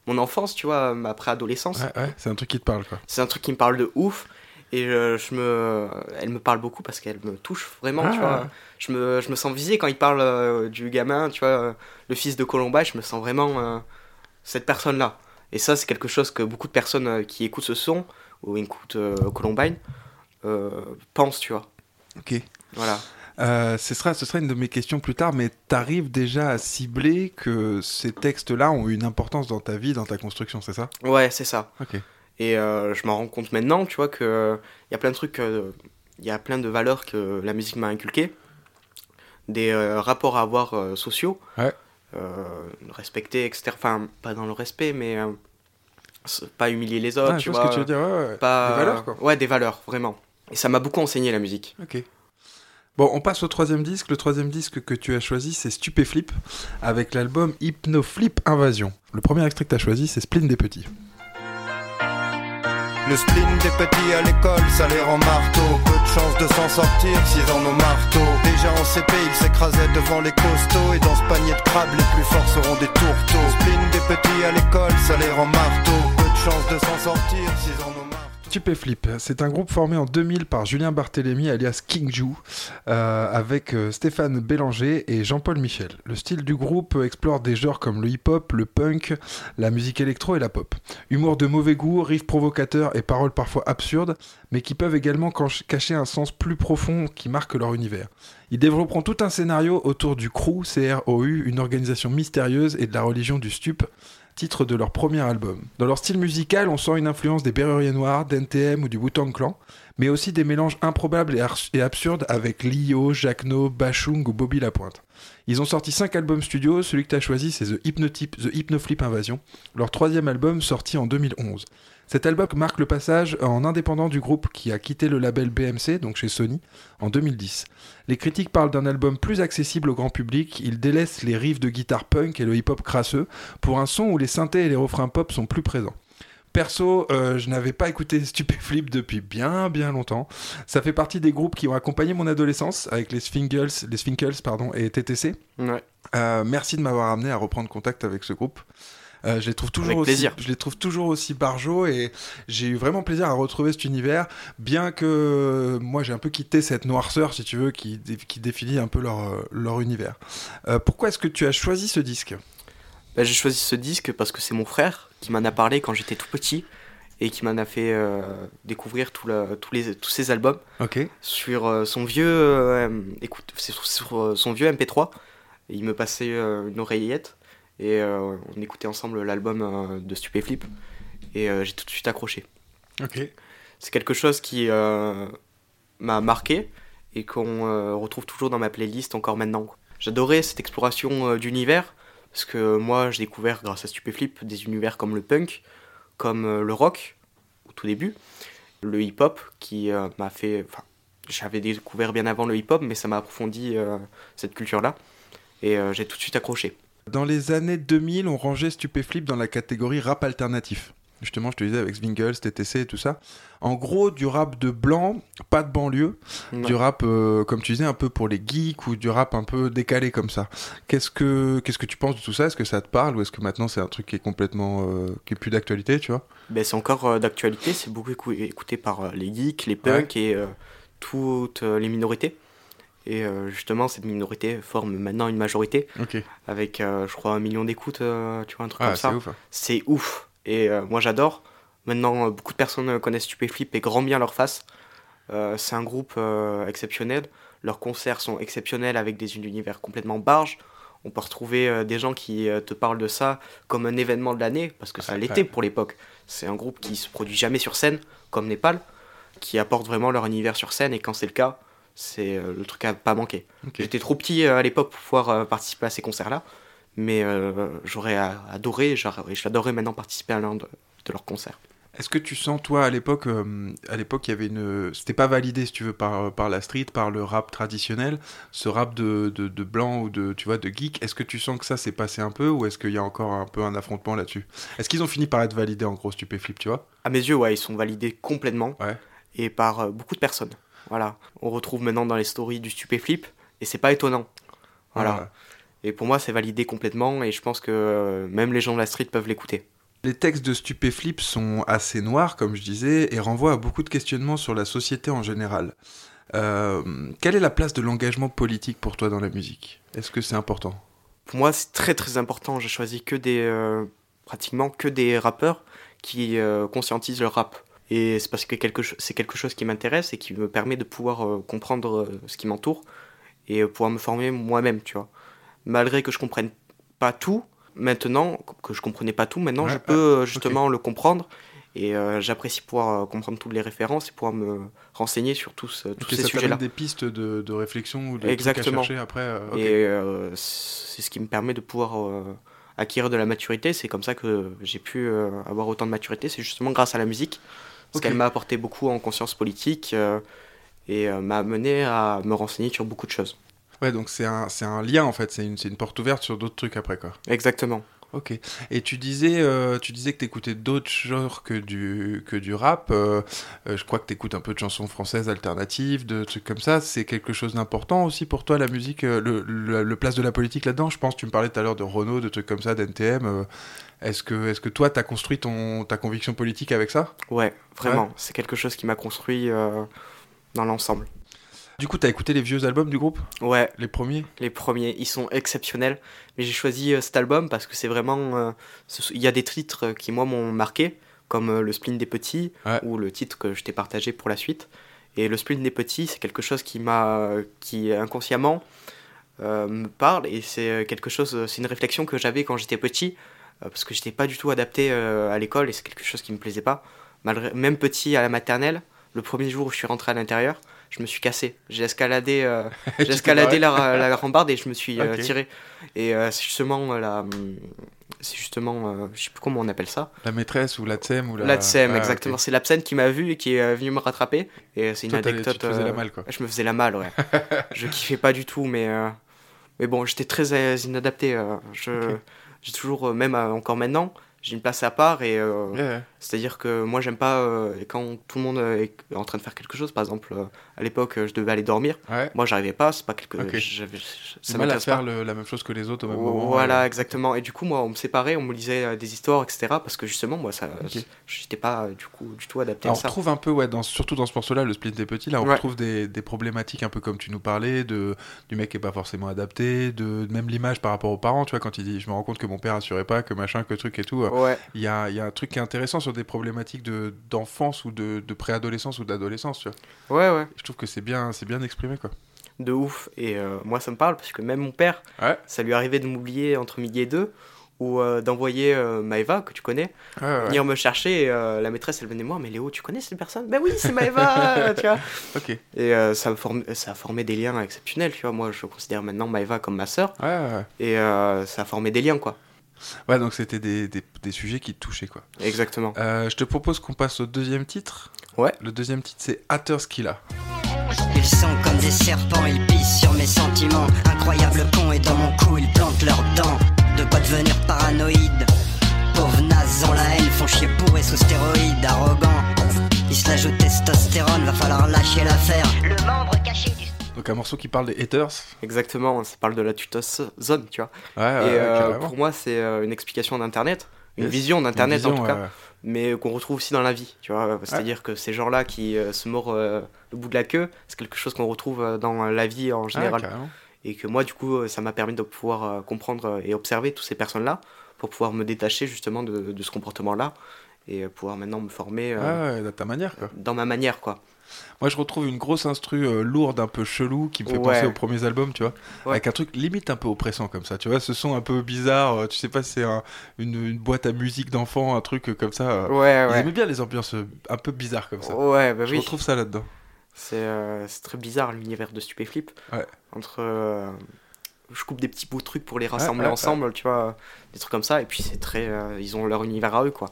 mon enfance, tu vois, ma préadolescence. Ouais, ouais, c'est un truc qui te parle quoi. C'est un truc qui me parle de ouf et euh, je me, elle me parle beaucoup parce qu'elle me touche vraiment, tu Ah. vois. Je me, je me sens visé quand il parle euh, du gamin, tu vois, euh, le fils de Colomba, je me sens vraiment euh, cette personne-là. Et ça, c'est quelque chose que beaucoup de personnes qui écoutent ce son ou écoutent Columbine pensent, tu vois. Ok. Voilà. Euh, ce, sera, ce sera une de mes questions plus tard, mais t'arrives déjà à cibler que ces textes-là ont eu une importance dans ta vie, dans ta construction, c'est ça? Ouais, c'est ça. Ok. Et euh, je m'en rends compte maintenant, tu vois, que il y a plein de trucs, euh, il y a plein de valeurs que la musique m'a inculquées, des rapports à avoir sociaux, Ouais. respecter, etc. Enfin, pas dans le respect, mais pas humilier les autres, Ah, tu vois que tu veux dire, ouais, ouais. Pas... Des valeurs, quoi. Ouais, des valeurs, vraiment. Et ça m'a beaucoup enseigné la musique. Ok. Bon, on passe au troisième disque. Le troisième disque que tu as choisi, c'est Stupéflip, avec l'album Hypnoflip Invasion. Le premier extrait que tu as choisi, c'est Spleen des Petits. Le spleen des petits à l'école, ça les rend marteau. Peu de chance de s'en sortir s'ils en ont marteau. Déjà en CP, ils s'écrasaient devant les costauds. Et dans ce panier de crabes, les plus forts seront des tourteaux. Le spleen des petits à l'école, ça les rend marteau. Peu de chance de s'en sortir s'ils en ont. Stupéflip, c'est un groupe formé en 2000 par Julien Barthélémy alias King Ju, euh, avec euh, Stéphane Bélanger et Jean-Paul Michel. Le style du groupe explore des genres comme le hip-hop, le punk, la musique électro et la pop. Humour de mauvais goût, riffs provocateurs et paroles parfois absurdes, mais qui peuvent également cacher un sens plus profond qui marque leur univers. Ils développeront tout un scénario autour du CROU, C-R-O-U, une organisation mystérieuse et de la religion du stup, titre de leur premier album. Dans leur style musical, on sent une influence des Berruriers Noirs, d'NTM ou du Wu-Tang Clan, mais aussi des mélanges improbables et, absurdes avec Lio, Jacno, Bachung ou Bobby Lapointe. Ils ont sorti 5 albums studio, celui que tu as choisi c'est The, Hypnotype- The Hypnoflip Invasion, leur troisième album sorti en 2011. Cet album marque le passage en indépendant du groupe qui a quitté le label BMC, donc chez Sony, en 2010. Les critiques parlent d'un album plus accessible au grand public, il délaisse les riffs de guitare punk et le hip-hop crasseux pour un son où les synthés et les refrains pop sont plus présents. Perso, euh, je n'avais pas écouté Stupéflip depuis bien bien longtemps. Ça fait partie des groupes qui ont accompagné mon adolescence avec les Sphingles, les pardon, et TTC. Ouais. Euh, merci de m'avoir amené à reprendre contact avec ce groupe. Euh, je les trouve toujours Avec aussi, plaisir. je les trouve toujours aussi barjots et j'ai eu vraiment plaisir à retrouver cet univers, bien que moi j'ai un peu quitté cette noirceur, si tu veux, qui, qui définit un peu leur, euh, leur univers. Euh, pourquoi est-ce que tu as choisi ce disque? Bah, j'ai choisi ce disque parce que c'est mon frère qui m'en a parlé quand j'étais tout petit et qui m'en a fait euh, découvrir tout les, tous ces albums sur euh, son vieux euh, écoute sur, sur, son vieux MP3 il me passait une oreillette et euh, on écoutait ensemble l'album euh, de Stupéflip et euh, j'ai tout de suite accroché Ok. c'est quelque chose qui m'a marqué et qu'on retrouve toujours dans ma playlist encore maintenant. J'adorais cette exploration d'univers parce que moi j'ai découvert grâce à Stupéflip des univers comme le punk, comme le rock au tout début, le hip-hop qui euh, m'a fait. Enfin, j'avais découvert bien avant le hip-hop, mais ça m'a approfondi euh, cette culture-là et euh, j'ai tout de suite accroché. Dans les années 2000, on rangeait Stupéflip dans la catégorie rap alternatif. Justement, je te disais avec Zwingles, TTC et tout ça. En gros, du rap de blanc, pas de banlieue. Du rap, euh, comme tu disais, un peu pour les geeks ou du rap un peu décalé comme ça. Qu'est-ce que, qu'est-ce que tu penses de tout ça? Est-ce que ça te parle ou est-ce que maintenant c'est un truc qui est complètement. euh, qui est plus d'actualité, tu vois? Ben, c'est encore euh, d'actualité, c'est beaucoup écou- écouté par les geeks, les punks et toutes les minorités. Et euh, justement, cette minorité forme maintenant une majorité, avec, euh, je crois, un million d'écoutes, euh, tu vois, un truc Ah, comme ça. ouf. C'est ouf. Et moi, j'adore. Maintenant, beaucoup de personnes connaissent Stupéflip et grand bien leur face. Euh, c'est un groupe euh, exceptionnel. Leurs concerts sont exceptionnels avec des univers complètement barges. On peut retrouver euh, des gens qui te parlent de ça comme un événement de l'année, parce que ça Ouais, l'était pour l'époque. C'est un groupe qui se produit jamais sur scène, comme Népal, qui apporte vraiment leur univers sur scène, et quand c'est le cas, c'est euh, le truc à pas manquer. J'étais trop petit euh, à l'époque pour pouvoir euh, participer à ces concerts-là, mais j'aurais adoré, j'adorerais maintenant participer à l'un de, de leurs concerts. Est-ce que tu sens, toi, à l'époque, euh, à l'époque, il y avait une, c'était pas validé, si tu veux, par, par la street, par le rap traditionnel, ce rap de, de, de blanc ou de, tu vois, de geek. Est-ce que tu sens que ça s'est passé un peu, ou est-ce qu'il y a encore un peu un affrontement là-dessus? Est-ce qu'ils ont fini par être validés en gros stupéflip, tu vois? À mes yeux, ouais, ils sont validés complètement Ouais. et par euh, beaucoup de personnes. Voilà, on retrouve maintenant dans les stories du stupéflip et c'est pas étonnant. Voilà. Et pour moi, c'est validé complètement et je pense que euh, même les gens de la street peuvent l'écouter. Les textes de Stupéflip sont assez noirs, comme je disais, et renvoient à beaucoup de questionnements sur la société en général. Euh, quelle est la place de l'engagement politique pour toi dans la musique? Est-ce que c'est important? Pour moi, c'est très très important. J'ai choisi que des euh, pratiquement que des rappeurs qui euh, conscientisent le rap. Et c'est parce que quelque c'est quelque chose qui m'intéresse et qui me permet de pouvoir euh, comprendre euh, ce qui m'entoure et euh, pouvoir me former moi-même, tu vois. Malgré que je comprenne pas tout, maintenant que je comprenais pas tout, maintenant Ouais, je peux justement le comprendre et euh, j'apprécie pouvoir euh, comprendre toutes les références et pouvoir me renseigner sur tous, euh, tous ces ça sujets-là. des pistes de, de réflexion ou de Exactement. trucs à chercher après. Et c'est ce qui me permet de pouvoir acquérir de la maturité. C'est comme ça que j'ai pu avoir autant de maturité. C'est justement grâce à la musique. Parce qu'elle m'a apporté beaucoup en conscience politique euh, et euh, m'a amené à me renseigner sur beaucoup de choses. Ouais, donc c'est un, c'est un lien en fait, c'est une, c'est une porte ouverte sur d'autres trucs après quoi. Exactement. Ok. Et tu disais, euh, tu disais que t'écoutais d'autres genres que du, que du rap. euh, euh, je crois que t'écoutes un peu de chansons françaises alternatives, de trucs comme ça. C'est quelque chose d'important aussi pour toi la musique, euh, le, le, le place de la politique là-dedans? Je pense, tu me parlais tout à l'heure de Renault, de trucs comme ça, d'NTM. est-ce que, est-ce que toi t'as construit ton, ta conviction politique avec ça? Ouais, vraiment. Ouais. C'est quelque chose qui m'a construit euh, dans l'ensemble. Du coup, t'as écouté les vieux albums du groupe, Ouais, les premiers? Les premiers, ils sont exceptionnels. Mais j'ai choisi euh, cet album parce que c'est vraiment. euh, Il y a des titres qui, moi, m'ont marqué, comme euh, le spleen des petits Ouais. ou le titre que je t'ai partagé pour la suite. Et le spleen des petits, c'est quelque chose qui m'a. qui inconsciemment euh, me parle et c'est euh, quelque chose. C'est une réflexion que j'avais quand j'étais petit euh, parce que j'étais pas du tout adapté euh, à l'école et c'est quelque chose qui me plaisait pas. Malgré, même petit à la maternelle, le premier jour où je suis rentré à l'intérieur, je me suis cassé. J'ai escaladé, euh, j'ai escaladé la, la rambarde et je me suis euh, tiré. Et euh, c'est justement la, c'est justement, je sais plus comment on appelle ça. La maîtresse ou la TSEM ou la... La TSEM, Ah, exactement. C'est l'absenne qui m'a vu et qui est venue me rattraper. Et c'est une Toi, anecdote. tu te faisais la malle, quoi. Je me faisais la malle, ouais. je kiffais pas du tout, mais mais bon, j'étais très inadapté. je, j'ai toujours, même encore maintenant, j'ai une place à part et. C'est-à-dire que moi, j'aime pas euh, quand tout le monde euh, est en train de faire quelque chose. Par exemple, euh, à l'époque, je devais aller dormir. Ouais. Moi, j'arrivais pas. C'est pas quelque. Ok. j'avais- C'est Ça mal à faire le- la même chose que les autres au même moment. Voilà, euh. exactement. Et du coup, moi, on me séparait, on me lisait des histoires, etc. Parce que justement, moi, ça, Ok. j'étais pas du coup du tout adapté Alors, à on ça. retrouve un peu, ouais, dans, surtout dans ce morceau-là, le split des petits, là, on Ouais. retrouve des, des problématiques un peu comme tu nous parlais, de, du mec qui est pas forcément adapté, de même l'image par rapport aux parents, tu vois, quand il dit je me rends compte que mon père assurait pas, que machin, que truc et tout. Ouais. Il y a, y a un truc qui est intéressant sur des problématiques de- d'enfance ou de, de préadolescence ou d'adolescence, tu vois. Ouais, ouais. Je trouve que c'est bien, bien exprimé, quoi. de ouf. Et euh, moi, ça me parle parce que même mon père, Ouais. ça lui arrivait de m'oublier entre midi et deux ou euh, d'envoyer euh, Maëva, que tu connais, Ouais, ouais. venir me chercher. Et, euh, la maîtresse, elle venait me voir, mais Léo, tu connais cette personne? Ben oui, c'est Maëva, tu vois. Ok. Et ça, me ça a formé des liens exceptionnels, tu vois. Moi, je considère maintenant Maëva comme ma sœur. Ouais. Et ça a formé des liens, quoi. Ouais, donc c'était des, des, des sujets qui te touchaient, quoi. Exactement. Euh, je te propose qu'on passe au deuxième titre. Ouais. Le deuxième titre, c'est Hatterskilla. Ils sont comme des serpents, ils pissent sur mes sentiments. Incroyable con et dans mon cou, ils plantent leurs dents. De quoi devenir paranoïde. Pauvres nazes ont la haine, font chier bourrés sous stéroïdes, arrogants. Ils se la jouent testostérone, va falloir lâcher l'affaire. Le membre caché du Donc un morceau qui parle des haters. Exactement, ça parle de la tutose-zone, tu vois. Ouais, et euh, pour moi, c'est euh, une explication d'Internet, une Yes. vision d'Internet en tout cas, mais qu'on retrouve aussi dans la vie, tu vois. C'est-à-dire que ces gens-là qui euh, se mordent euh, le bout de la queue, c'est quelque chose qu'on retrouve dans la vie en général. et que moi, du coup, ça m'a permis de pouvoir comprendre et observer toutes ces personnes-là pour pouvoir me détacher justement de, de ce comportement-là et pouvoir maintenant me former Ouais, à ta manière, quoi. dans ma manière, quoi. Moi, je retrouve une grosse instru euh, lourde, un peu chelou, qui me fait Ouais. penser aux premiers albums, tu vois. Ouais. Avec un truc limite un peu oppressant, comme ça, tu vois. Ce son un peu bizarre, euh, tu sais pas si c'est un- une, une boîte à musique d'enfant, un truc euh, comme ça. Ouais, Ils ouais. aimaient bien les ambiances un peu bizarres comme ça. Ouais, bah je oui. retrouve ça là-dedans. C'est très bizarre l'univers de Stupéflip. Ouais. Entre. je coupe des petits bouts de trucs pour les rassembler ensemble, tu vois, des trucs comme ça, et puis c'est très. ils ont leur univers à eux, quoi.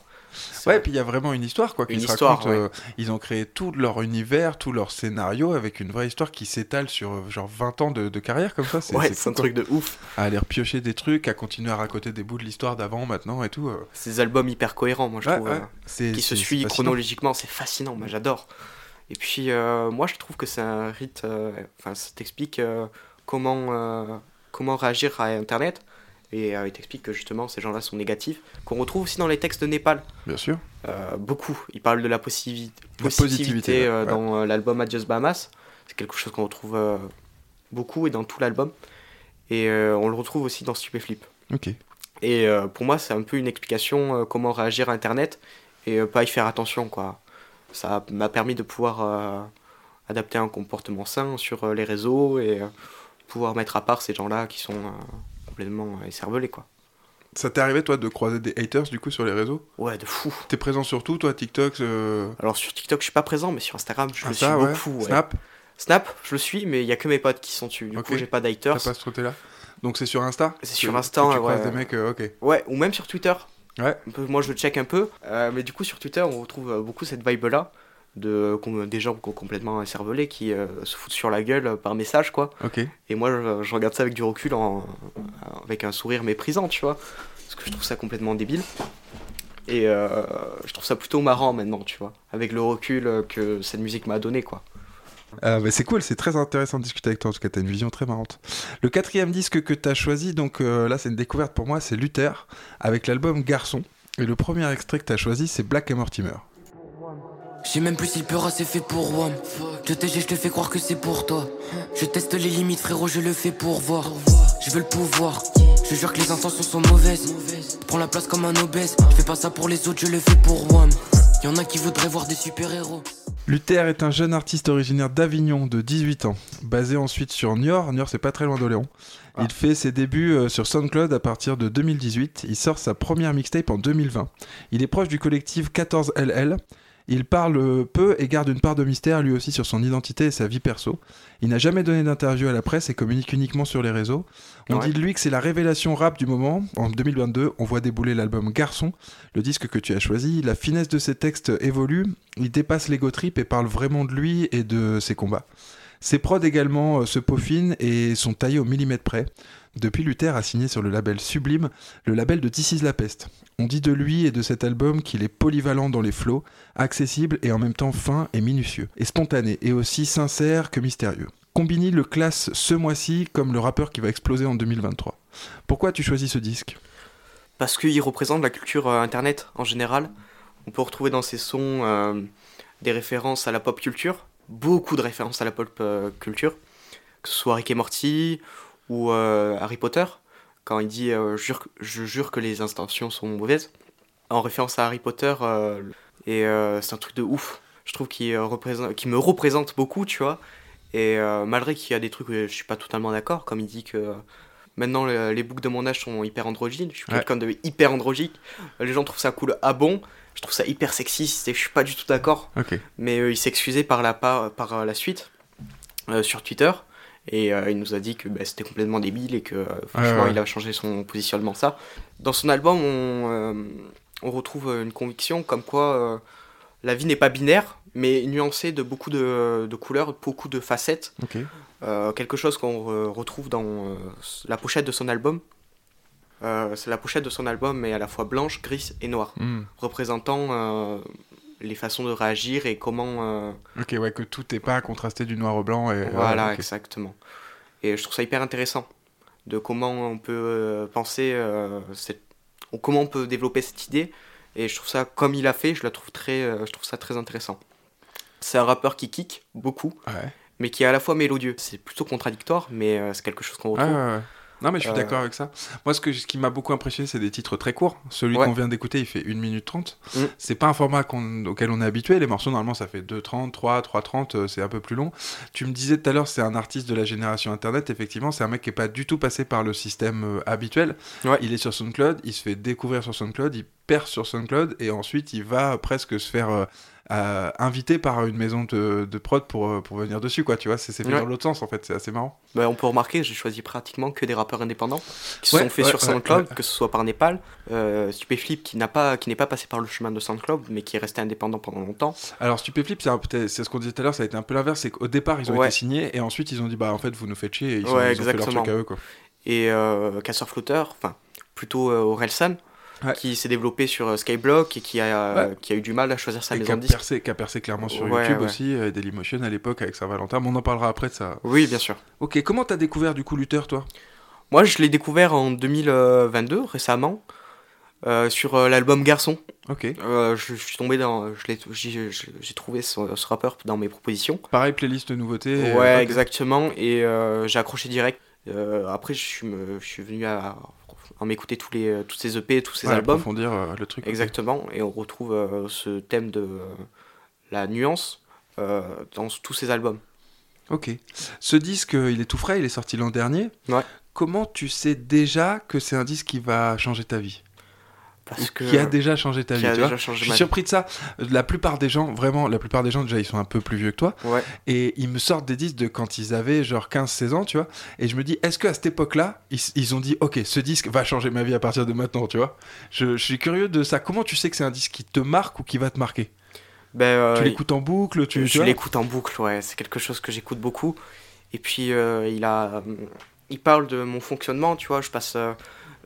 Ouais, et puis il y a vraiment une histoire, quoi, qui Une histoire, raconte. euh, ils ont créé tout leur univers, tout leur scénario, avec une vraie histoire qui s'étale sur euh, genre 20 ans de, de carrière, comme ça. Ouais, c'est un truc de ouf. À aller repiocher des trucs, à continuer à raconter des bouts de l'histoire d'avant, maintenant et tout. euh. Des albums hyper cohérents, moi je Ouais, trouve. ouais. euh, qui se suit fascinant. chronologiquement, c'est fascinant, moi j'adore. Et puis moi je trouve que c'est un rite, enfin ça t'explique comment, comment réagir à Internet. Et euh, il t'explique que justement ces gens-là sont négatifs, qu'on retrouve aussi dans les textes de Népal. Bien sûr. Euh, beaucoup. Il parle de la positivité, La positivité, ouais, euh, dans l'album Adios Bahamas. C'est quelque chose qu'on retrouve beaucoup et dans tout l'album. Et on le retrouve aussi dans Stupéflip. Ok. Et pour moi, c'est un peu une explication comment réagir à Internet et pas y faire attention, quoi. Ça m'a permis de pouvoir adapter un comportement sain sur les réseaux et pouvoir mettre à part ces gens-là qui sont complètement euh, écervelés, quoi. Ça t'est arrivé, toi, de croiser des haters, du coup, sur les réseaux? Ouais, de fou. T'es présent sur tout, toi, TikTok euh, Alors sur TikTok, je suis pas présent, mais sur Instagram, je le suis ouais. beaucoup. ouais. Snap? Snap, je le suis, mais il y a que mes potes qui sont dessus. Du coup, j'ai pas T'as d'haters. pas ce côté-là? Donc c'est sur Insta? C'est sur Insta, que tu ouais. croises des mecs, euh, ok. Ouais, ou même sur Twitter. Ouais. Moi, je le check un peu. euh, mais du coup, sur Twitter, on retrouve beaucoup cette vibe-là. De, des gens co- complètement écervelés qui euh, se foutent sur la gueule par message, quoi. Et moi, je, je regarde ça avec du recul, en, avec un sourire méprisant, tu vois. Parce que je trouve ça complètement débile. Et euh, je trouve ça plutôt marrant maintenant, tu vois. Avec le recul euh, que cette musique m'a donné, quoi. Euh, bah, c'est cool, c'est très intéressant de discuter avec toi. En tout cas, t'as une vision très marrante. Le quatrième disque que t'as choisi, donc euh, là, c'est une découverte pour moi, c'est Luther avec l'album Garçon. Et le premier extrait que t'as choisi, c'est Black et Mortimer. Je sais même plus si le peur c'est fait pour WAM. Je te je te fais croire que c'est pour toi. Je teste les limites, frérot, je le fais pour voir. Je veux le pouvoir. Je jure que les intentions sont mauvaises. Prends la place comme un obèse. Je fais pas ça pour les autres, je le fais pour WAM. Y'en a qui voudraient voir des super-héros. Luther est un jeune artiste originaire d'Avignon de 18 ans, basé ensuite sur Niort. Niort, c'est pas très loin d'Oléron. Il fait ses débuts euh, sur SoundCloud à partir de 2018. Il sort sa première mixtape en 2020. Il est proche du collectif 14LL. Il parle peu et garde une part de mystère lui aussi sur son identité et sa vie perso. Il n'a jamais donné d'interview à la presse et communique uniquement sur les réseaux. On Ouais. dit de lui que c'est la révélation rap du moment. En 2022, on voit débouler l'album Garçon, le disque que tu as choisi. La finesse de ses textes évolue. Il dépasse l'ego trip et parle vraiment de lui et de ses combats. Ses prods également euh, se peaufinent et sont taillés au millimètre près. Depuis, Luther a signé sur le label Sublime, le label de This is la peste. On dit de lui et de cet album qu'il est polyvalent dans les flots, accessible et en même temps fin et minutieux, et spontané, et aussi sincère que mystérieux. Combini le classe ce mois-ci comme le rappeur qui va exploser en 2023. Pourquoi tu choisis ce disque? Parce qu'il représente la culture euh, internet en général. On peut retrouver dans ses sons euh, des références à la pop culture, beaucoup de références à la pop euh, culture, que ce soit Rick et Morty ou euh, Harry Potter, quand il dit euh, jure, Je jure que les intentions sont mauvaises, en référence à Harry Potter, euh, et c'est un truc de ouf. Je trouve qu'il représente, qu'il me représente beaucoup, tu vois. Et malgré qu'il y a des trucs où je suis pas totalement d'accord, comme il dit que maintenant le- les boucles de mon âge sont hyper androgynes, je suis Ouais. quelqu'un de hyper androgyque, les gens trouvent ça cool à bon, je trouve ça hyper sexiste et je suis pas du tout d'accord. Ok. Mais euh, il excusé par la, par, par la suite euh, sur Twitter. Et euh, il nous a dit que bah, c'était complètement débile et que euh, franchement il a changé son positionnement ça. Dans son album on, euh, on retrouve une conviction comme quoi la vie n'est pas binaire mais nuancée de beaucoup de, de couleurs, beaucoup de facettes. Ok. Euh, quelque chose qu'on re- retrouve dans euh, la pochette de son album. Euh, c'est la pochette de son album mais à la fois blanche, grise et noire, Hmm. représentant les façons de réagir et comment... euh, Ok, ouais, que tout n'est pas contrasté du noir au blanc. Et, voilà, exactement. Et je trouve ça hyper intéressant de comment on peut euh, penser, euh, cette... ou comment on peut développer cette idée. Et je trouve ça, comme il a fait, je la trouve très, euh, je trouve ça très intéressant. C'est un rappeur qui kick beaucoup, Ouais. mais qui est à la fois mélodieux. C'est plutôt contradictoire, mais c'est quelque chose qu'on Ouais, retrouve. ouais, ouais. Non, mais je suis Euh, d'accord avec ça. Moi, ce, que, ce qui m'a beaucoup impressionné, c'est des titres très courts. Celui Ouais. qu'on vient d'écouter, il fait 1 minute 30. Mm. C'est pas un format auquel on est habitué. Les morceaux, normalement, ça fait 2,30, 3, 3,30. euh, c'est un peu plus long. Tu me disais tout à l'heure, c'est un artiste de la génération Internet. Effectivement, c'est un mec qui est pas du tout passé par le système euh, habituel. Ouais. Il est sur SoundCloud, il se fait découvrir sur SoundCloud, il perce sur SoundCloud et ensuite il va presque se faire euh, euh, inviter par une maison de, de prod pour, euh, pour venir dessus, quoi. Tu vois, c'est fait Ouais. dans l'autre sens en fait. C'est assez marrant. Bah, on peut remarquer, j'ai choisi pratiquement que des rappeurs indépendants qui se Ouais, sont faits ouais, sur SoundCloud, que ce soit par Népal, euh, Stupéflip qui n'a pas qui n'est pas passé par le chemin de SoundCloud, mais qui est resté indépendant pendant longtemps. Alors Stupéflip, c'est ce qu'on disait tout à l'heure, ça a été un peu l'inverse, c'est qu'au départ ils ont été signés et ensuite ils ont dit bah en fait vous nous faites chier et ils, sont, ils ont fait leur truc à eux quoi. Et euh, Casseur enfin plutôt Orelsan, Ouais. qui s'est développé sur euh, Skyblock et qui a, Ouais. qui a eu du mal à choisir sa Et qui maison a, de percé, qui a percé clairement sur Ouais, YouTube aussi, euh, Dailymotion à l'époque avec Saint-Valentin, mais on en parlera après de ça. Oui, bien sûr. Ok, comment t'as découvert du coup Luther toi? Moi, je l'ai découvert en 2022, récemment, euh, sur euh, l'album Garçon. Ok. Euh, je, je suis tombé dans. J'ai trouvé ce, ce rappeur dans mes propositions. Pareil, playlist de nouveautés. Ouais, euh, exactement. Et euh, j'ai accroché direct. Euh, après, je suis, me- je suis venu à, à m'écouter tous les, toutes ces EP, tous ces Ouais, albums. approfondir euh, le truc. Exactement. Et on retrouve euh, ce thème de euh, la nuance dans tous ces albums. Ok. Ce disque, il est tout frais, il est sorti l'an dernier. Ouais. Comment tu sais déjà que c'est un disque qui va changer ta vie? Parce que. qui a déjà changé ta vie. a tu vois changé je suis ma surpris de ça. La plupart des gens, vraiment, la plupart des gens, déjà, ils sont un peu plus vieux que toi. Ouais. Et ils me sortent des disques de quand ils avaient genre 15-16 ans, tu vois. Et je me dis, est-ce qu'à cette époque-là, ils, ils ont dit, ok, ce disque va changer ma vie à partir de maintenant, tu vois je, je suis curieux de ça. Comment tu sais que c'est un disque qui te marque ou qui va te marquer? Ben, euh, Tu l'écoutes en boucle tu, Je l'écoute en boucle, ouais. C'est quelque chose que j'écoute beaucoup. Et puis, euh, il a. il parle de mon fonctionnement, tu vois. Je passe. euh,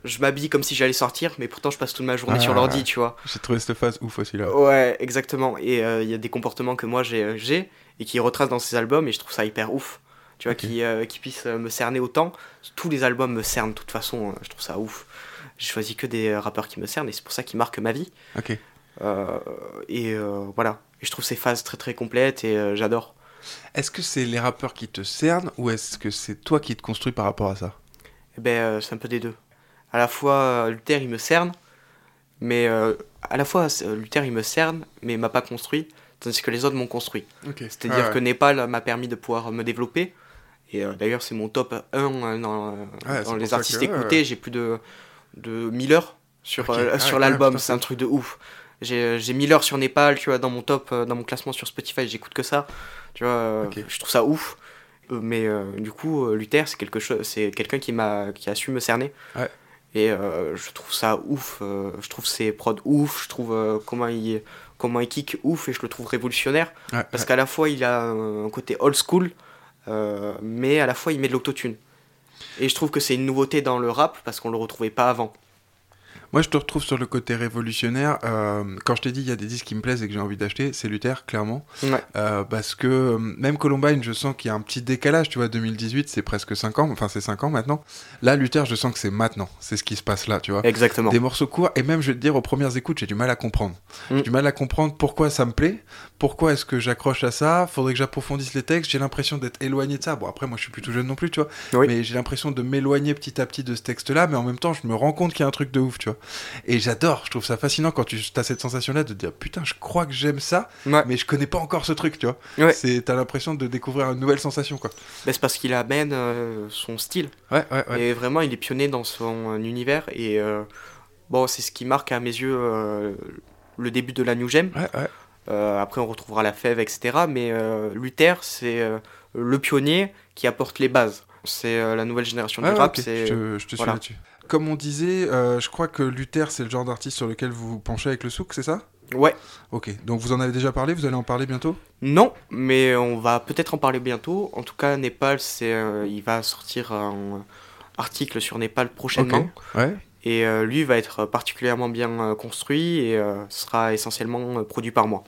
je m'habille comme si j'allais sortir, mais pourtant je passe toute ma journée Ah, sur l'ordi, tu vois. J'ai trouvé cette phase ouf aussi là. Ouais, exactement. Et euh, il y a des comportements que moi j'ai j'ai et qui retracent dans ses albums et je trouve ça hyper ouf. Tu vois, Ok. qui, euh, qui puisse euh, me cerner autant. Tous les albums me cernent de toute façon, euh, je trouve ça ouf. J'ai choisi que des rappeurs qui me cernent et c'est pour ça qu'ils marquent ma vie. Ok. Euh, et euh, voilà. Et je trouve ces phases très très complètes et euh, j'adore. Est-ce que c'est les rappeurs qui te cernent ou est-ce que c'est toi qui te construis par rapport à ça? Eh ben, euh, c'est un peu des deux. À la fois, euh, Luther, il me cerne, mais euh, à la fois, euh, Luther, il me cerne, mais m'a pas construit, tandis que les autres m'ont construit. C'est-à-dire ouais. que Népal m'a permis de pouvoir me développer. Et euh, d'ailleurs, c'est mon top 1 euh, dans, les artistes que, écoutés. J'ai plus de, de 1000 heures sur, Ah, sur l'album. C'est un truc de ouf. J'ai j'ai 1000 heures sur Népal, tu vois, dans mon top, dans mon classement sur Spotify, j'écoute que ça. Tu vois, je trouve ça ouf. Mais euh, du coup, Luther, c'est quelque chose, c'est quelqu'un qui m'a, qui a su me cerner. Ouais. Et euh, je trouve ça ouf. euh, je trouve ses prods ouf. Je trouve euh, comment il, comment il kick ouf et je le trouve révolutionnaire. Ouais, Parce ouais. qu'à la fois, il a un côté old school mais à la fois il met de l'autotune. Et je trouve que c'est une nouveauté dans le rap parce qu'on le retrouvait pas avant. Moi, je te retrouve sur le côté révolutionnaire. Euh, quand je t'ai dit il y a des disques qui me plaisent et que j'ai envie d'acheter, c'est Luther, clairement. Ouais. Euh, parce que euh, même Columbine, je sens qu'il y a un petit décalage. Tu vois, 2018, c'est presque 5 ans. Enfin, c'est 5 ans maintenant. Là, Luther, je sens que c'est maintenant. C'est ce qui se passe là, tu vois. Exactement. Des morceaux courts. Et même, je vais te dire, aux premières écoutes, j'ai du mal à comprendre. Mm. J'ai du mal à comprendre pourquoi ça me plaît. Pourquoi est-ce que j'accroche à ça Faudrait que j'approfondisse les textes. J'ai l'impression d'être éloigné de ça. Bon, après, moi, je suis plus tout jeune non plus, tu vois. Oui. Mais j'ai l'impression de m'éloigner petit à petit de ce texte-là. Mais en même temps, je me rends compte qu'il y a un truc de ouf, tu vois. Et j'adore. Je trouve ça fascinant quand tu as cette sensation-là de dire putain, je crois que j'aime ça, Ouais. mais je connais pas encore ce truc, tu vois. Ouais. C'est T'as l'impression de découvrir une nouvelle sensation, quoi. Ben, c'est parce qu'il amène euh, son style. Ouais, ouais, ouais. Et vraiment, il est pionnier dans son euh, univers. Et euh, bon, c'est ce qui marque à mes yeux euh, le début de la New Gem. Après, on retrouvera la fève, etc. Mais Luther, c'est le pionnier qui apporte les bases. C'est la nouvelle génération du ouais, rap. ok, c'est je te, je te suis là-dessus. Comme on disait, euh, je crois que Luther, c'est le genre d'artiste sur lequel vous vous penchez avec le souk, c'est ça? Ouais. Ok, donc vous en avez déjà parlé, vous allez en parler bientôt? Non, mais on va peut-être en parler bientôt. En tout cas, Népal, c'est, euh, il va sortir un article sur Népal prochainement. Ok, ouais. Et euh, lui va être particulièrement bien euh, construit et sera essentiellement produit par moi.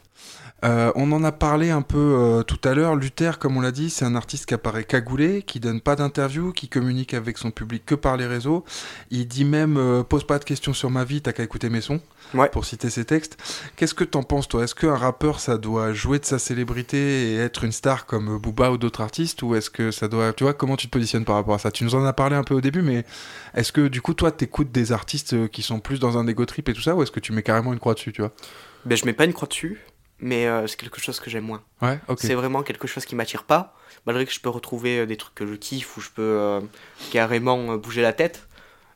Euh, on en a parlé un peu euh, tout à l'heure. Luther, comme on l'a dit, c'est un artiste qui apparaît cagoulé, qui donne pas d'interview, qui communique avec son public que par les réseaux. Il dit même euh, pose pas de questions sur ma vie, t'as qu'à écouter mes sons. Ouais. Pour citer ses textes. Qu'est-ce que t'en penses toi? Est-ce qu'un rappeur ça doit jouer de sa célébrité et être une star comme Booba ou d'autres artistes, ou est-ce que ça doit, tu vois, comment tu te positionnes par rapport à ça? Tu nous en as parlé un peu au début, mais est-ce que du coup toi t'écoutes des artistes euh, qui sont plus dans un ego trip et tout ça, ou est-ce que tu mets carrément une croix dessus, tu vois? Ben, je mets pas une croix dessus, mais euh, c'est quelque chose que j'aime moins. Ouais. C'est vraiment quelque chose qui m'attire pas, malgré que je peux retrouver euh, des trucs que je kiffe ou je peux euh, carrément bouger la tête,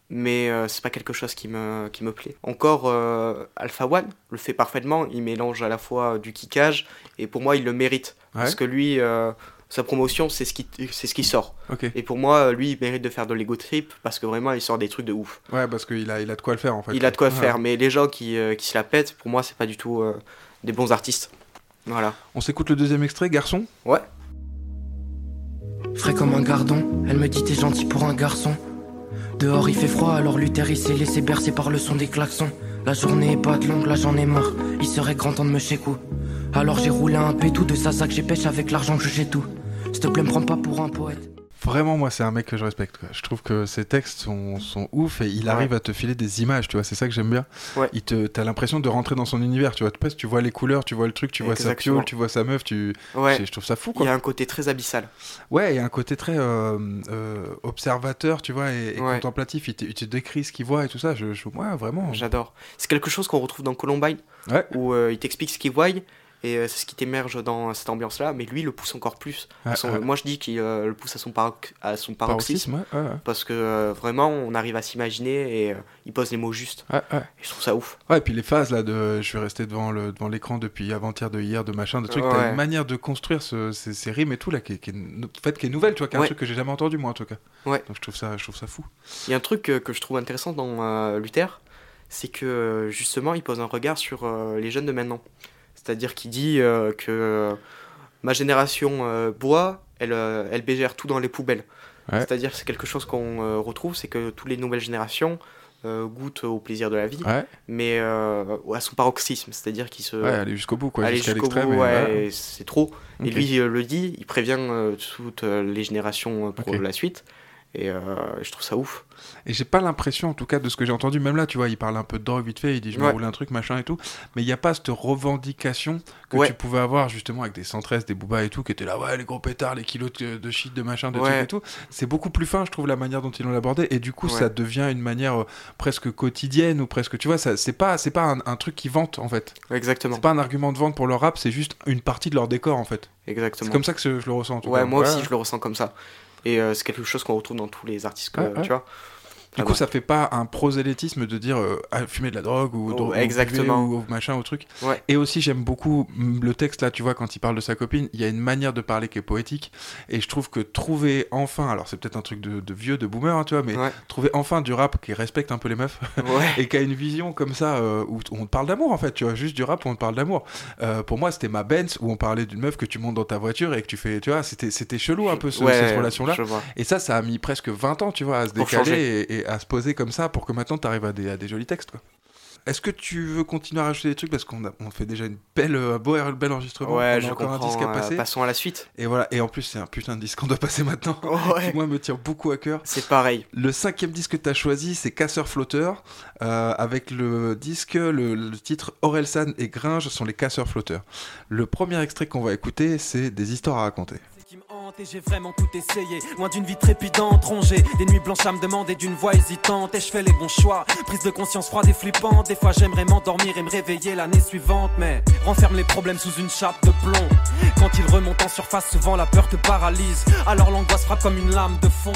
mais euh, c'est pas quelque chose qui me, qui me plaît. Encore Alpha One le fait parfaitement, il mélange à la fois du kickage et pour moi il le mérite Ouais. parce que lui sa promotion c'est ce qui c'est ce qui sort. Et pour moi lui il mérite de faire de l'ego trip parce que vraiment il sort des trucs de ouf. Ouais, parce qu'il a, il a de quoi le faire en fait. Il a de quoi Ouais. faire, mais les gens qui, qui se la pètent, pour moi, c'est pas du tout des bons artistes. Voilà. On s'écoute le deuxième extrait, garçon Ouais. Frais comme un gardon, elle me dit t'es gentil pour un garçon. Dehors il fait froid, alors Luther il s'est laissé bercer par le son des klaxons. La journée est pas de longue, là j'en ai marre. Il serait grand temps de me chécou. Alors j'ai roulé un pétou de sa sac, j'ai pêché avec l'argent que j'ai tout. S'il te plaît, me prends pas pour un poète. Vraiment, moi, c'est un mec que je respecte. quoi. Je trouve que ses textes sont, sont ouf et il Ouais. arrive à te filer des images, tu vois. C'est ça que j'aime bien. Ouais. Il te, t'as l'impression de rentrer dans son univers, tu vois. Presque, tu vois les couleurs, tu vois le truc, tu vois sa piole, tu vois sa meuf, tu. Ouais. Je, je trouve ça fou, Il quoi. y a un côté très abyssal. Ouais, il y a un côté très euh, euh, observateur, tu vois, et, contemplatif. Il te, il te décrit ce qu'il voit et tout ça. Je, je- ouais, vraiment. J'adore. C'est quelque chose qu'on retrouve dans Columbine, où euh, il t'explique ce qu'il voit, et euh, c'est ce qui t'émerge dans cette ambiance-là, mais lui, il le pousse encore plus. Son- ouais. Moi, je dis qu'il euh, le pousse à son, à son paroxysme, parce que euh, vraiment, on arrive à s'imaginer, et il pose les mots justes. Et je trouve ça ouf. Ouais, et puis les phases là de je suis resté devant le devant l'écran depuis avant-hier de hier de machin de trucs, t'as Ouais. une manière de construire ce- ces, ces rimes et tout là qui est, qui est nou- fait qui est nouvelle, tu vois, qui est un truc que j'ai jamais entendu moi en tout cas. Ouais. Donc je trouve ça je trouve ça fou. Il y a un truc que je trouve intéressant dans euh, Luther, c'est que justement il pose un regard sur euh, les jeunes de maintenant. C'est-à-dire qu'il dit euh, que euh, ma génération euh, boit, elle, elle bégère tout dans les poubelles. Ouais. C'est-à-dire que c'est quelque chose qu'on retrouve, c'est que toutes les nouvelles générations goûtent au plaisir de la vie, Ouais. mais euh, à son paroxysme, c'est-à-dire qu'il se... Ouais, aller jusqu'au bout quoi, aller jusqu'à bout, ouais, c'est trop. Et lui euh, le dit, il prévient euh, toutes les générations pour la suite. Et euh, je trouve ça ouf. Et j'ai pas l'impression, en tout cas, de ce que j'ai entendu, même là, tu vois, il parle un peu de drogue vite fait, il dit je me Ouais. roule un truc, machin et tout, mais il n'y a pas cette revendication que Ouais. tu pouvais avoir justement avec des 113, des boobas et tout, qui étaient là, ouais, les gros pétards, les kilos de, de shit, de machin, de Ouais. trucs et tout. C'est beaucoup plus fin, je trouve, la manière dont ils l'ont abordé, et du coup, ça devient une manière euh, presque quotidienne, ou presque, tu vois, c'est pas, c'est pas un, un truc qui vante, en fait. Exactement. C'est pas un argument de vente pour leur rap, c'est juste une partie de leur décor, en fait. Exactement. C'est comme ça que je, je le ressens, en tout Ouais, cas. moi aussi, je le ressens comme ça. Et euh, c'est quelque chose qu'on retrouve dans tous les artistes que, ouais. tu vois. Du coup, ça fait pas un prosélytisme de dire euh, ah, fumer de la drogue ou, Oh, dro- ou exactement. ou, ou machin ou truc. Ouais. Et aussi, j'aime beaucoup le texte là, tu vois, quand il parle de sa copine, il y a une manière de parler qui est poétique. Et je trouve que trouver enfin, alors c'est peut-être un truc de, de vieux, de boomer, hein, tu vois, mais Ouais. trouver enfin du rap qui respecte un peu les meufs Ouais. et qui a une vision comme ça euh, où on parle d'amour en fait, tu vois, juste du rap où on parle d'amour. Euh, pour moi, c'était ma Benz où on parlait d'une meuf que tu montes dans ta voiture et que tu fais, tu vois, c'était chelou un peu ce- cette relation là. Et ça, ça a mis presque 20 ans, tu vois, à se décaler et, et à se poser comme ça pour que maintenant tu arrives à des, à des jolis textes. quoi. Est-ce que tu veux continuer à rajouter des trucs? Parce qu'on a- on fait déjà une belle, euh, beau, bel enregistrement Ouais, on a je encore un disque à euh, passer. passons à la suite. Et voilà, et en plus c'est un putain de disque qu'on doit passer maintenant, Ouais. qui moi me tient beaucoup à cœur. C'est pareil. Le cinquième disque que tu as choisi, c'est Casseur Flotteur, euh, avec le disque, le, le titre Orelsan et Gringe sont les Casseurs Flotteurs. Le premier extrait qu'on va écouter, c'est des histoires à raconter. Et j'ai vraiment tout essayé. Loin d'une vie trépidante, rongée. Des nuits blanches à me demander d'une voix hésitante. Et je fais les bons choix. Prise de conscience froide et flippante. Des fois j'aimerais m'endormir et me réveiller l'année suivante. Mais renferme les problèmes sous une chape de plomb. Quand ils remontent en surface, souvent la peur te paralyse. Alors l'angoisse frappe comme une lame de fond.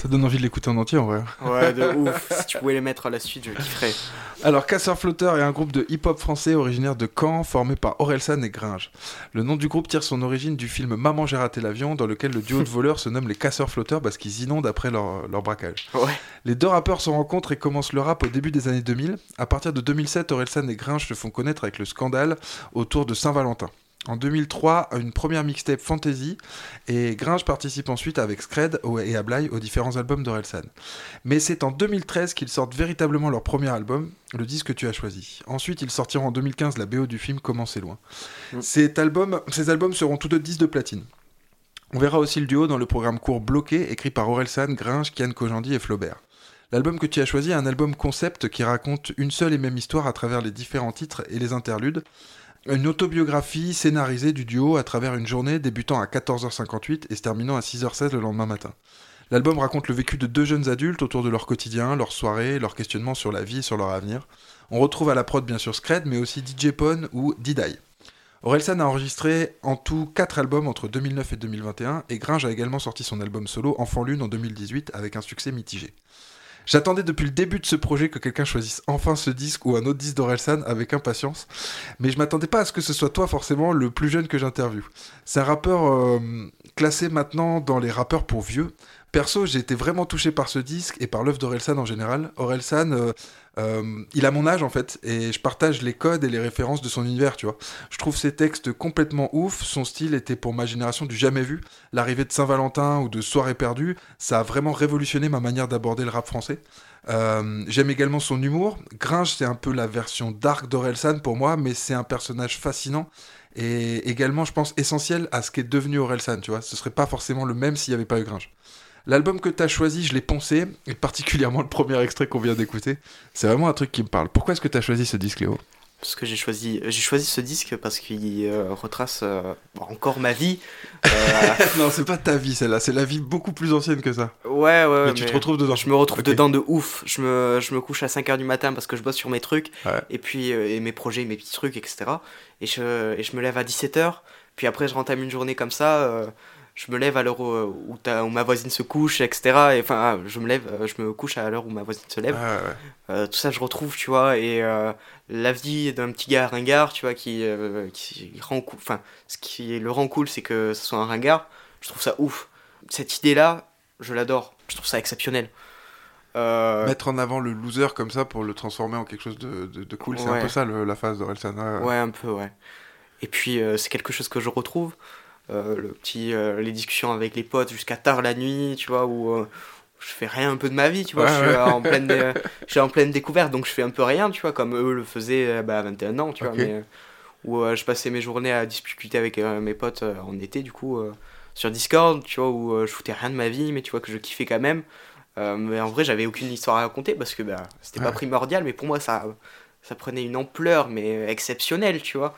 Ça donne envie de l'écouter en entier en vrai. Ouais, de ouf. Si tu pouvais les mettre à la suite, je kifferais. Alors, Casseur Flotteur est un groupe de hip-hop français originaire de Caen, formé par Orelsan et Gringe. Le nom du groupe tire son origine du film Maman j'ai raté l'avion, dans lequel le duo de voleurs se nomme les Casseurs Flotteurs parce qu'ils inondent après leur, leur braquage. Ouais. Les deux rappeurs se rencontrent et commencent le rap au début des années 2000. À partir de 2007, Orelsan et Gringe se font connaître avec le scandale autour de Saint-Valentin. En 2003, une première mixtape Fantasy, et Gringe participe ensuite avec Scred et Ablai aux différents albums d'Orelsan. Mais c'est en 2013 qu'ils sortent véritablement leur premier album, le disque que tu as choisi. Ensuite, ils sortiront en 2015 la BO du film Comment c'est loin. Cet album, ces albums seront tous deux 10 de platine. On verra aussi le duo dans le programme court Bloqué, écrit par Orelsan, Gringe, Kian Kojandi et Flaubert. L'album que tu as choisi est un album concept qui raconte une seule et même histoire à travers les différents titres et les interludes. Une autobiographie scénarisée du duo à travers une journée débutant à 14h58 et se terminant à 6h16 le lendemain matin. L'album raconte le vécu de deux jeunes adultes autour de leur quotidien, leurs soirées, leurs questionnements sur la vie et sur leur avenir. On retrouve à la prod bien sûr Scred, mais aussi DJ Pone ou Didai. Orelsan a enregistré en tout 4 albums entre 2009 et 2021, et Gringe a également sorti son album solo Enfant Lune en 2018 avec un succès mitigé. J'attendais depuis le début de ce projet que quelqu'un choisisse enfin ce disque ou un autre disque d'Orelsan avec impatience, mais je m'attendais pas à ce que ce soit toi forcément le plus jeune que j'interviewe. C'est un rappeur euh, classé maintenant dans les rappeurs pour vieux. Perso, j'ai été vraiment touché par ce disque et par l'œuvre d'Orelsan en général. Orelsan, euh, euh, il a mon âge en fait, et je partage les codes et les références de son univers, tu vois. Je trouve ses textes complètement ouf, son style était pour ma génération du jamais vu. L'arrivée de Saint-Valentin ou de Soirée perdue, ça a vraiment révolutionné ma manière d'aborder le rap français. Euh, J'aime également son humour. Gringe, c'est un peu la version dark d'Orelsan pour moi, mais c'est un personnage fascinant et également, je pense, essentiel à ce qu'est devenu Orelsan, tu vois. Ce serait pas forcément le même s'il n'y avait pas eu Gringe. L'album que tu as choisi, je l'ai poncé, et particulièrement le premier extrait qu'on vient d'écouter. C'est vraiment un truc qui me parle. Pourquoi est-ce que tu as choisi ce disque, Léo? Parce que j'ai choisi, j'ai choisi ce disque parce qu'il euh, retrace euh, encore ma vie. Euh, Non, c'est pas ta vie celle-là, c'est la vie beaucoup plus ancienne que ça. Ouais, ouais, ouais. Mais tu te retrouves dedans. Je me retrouve dedans de ouf. Je me, je me couche à 5h du matin parce que je bosse sur mes trucs. Ouais. Et puis, euh, et mes projets, mes petits trucs, etc. Et je, et je me lève à 17h. Puis après, je rentame une journée comme ça. Je me lève à l'heure où, où, où ma voisine se couche, etc. Et enfin, je me lève, euh, je me couche à l'heure où ma voisine se lève. Ah, ouais. Euh, tout ça, je retrouve, tu vois. Et euh, la vie d'un petit gars ringard, tu vois, qui, euh, qui rend cool. Enfin, ce qui le rend cool, c'est que ce soit un ringard. Je trouve ça ouf. Cette idée-là, je l'adore. Je trouve ça exceptionnel. Mettre en avant le loser comme ça pour le transformer en quelque chose de, de- de cool, c'est un peu ça le- la phase d'Orelsan. Ouais, un peu, ouais. Et puis, c'est quelque chose que je retrouve. Euh, le petit, euh, les discussions avec les potes jusqu'à tard la nuit, tu vois, où euh, je fais rien un peu de ma vie, tu vois. Ouais, je, suis ouais. en pleine, euh, je suis en pleine découverte, donc je fais un peu rien, tu vois, comme eux le faisaient bah, à 21 ans, tu vois. Mais, où je passais mes journées à discuter avec mes potes en été, du coup, sur Discord, tu vois, où je foutais rien de ma vie, mais tu vois que je kiffais quand même. Mais en vrai, j'avais aucune histoire à raconter parce que bah, c'était pas primordial, mais pour moi, ça, ça prenait une ampleur, mais exceptionnelle, tu vois.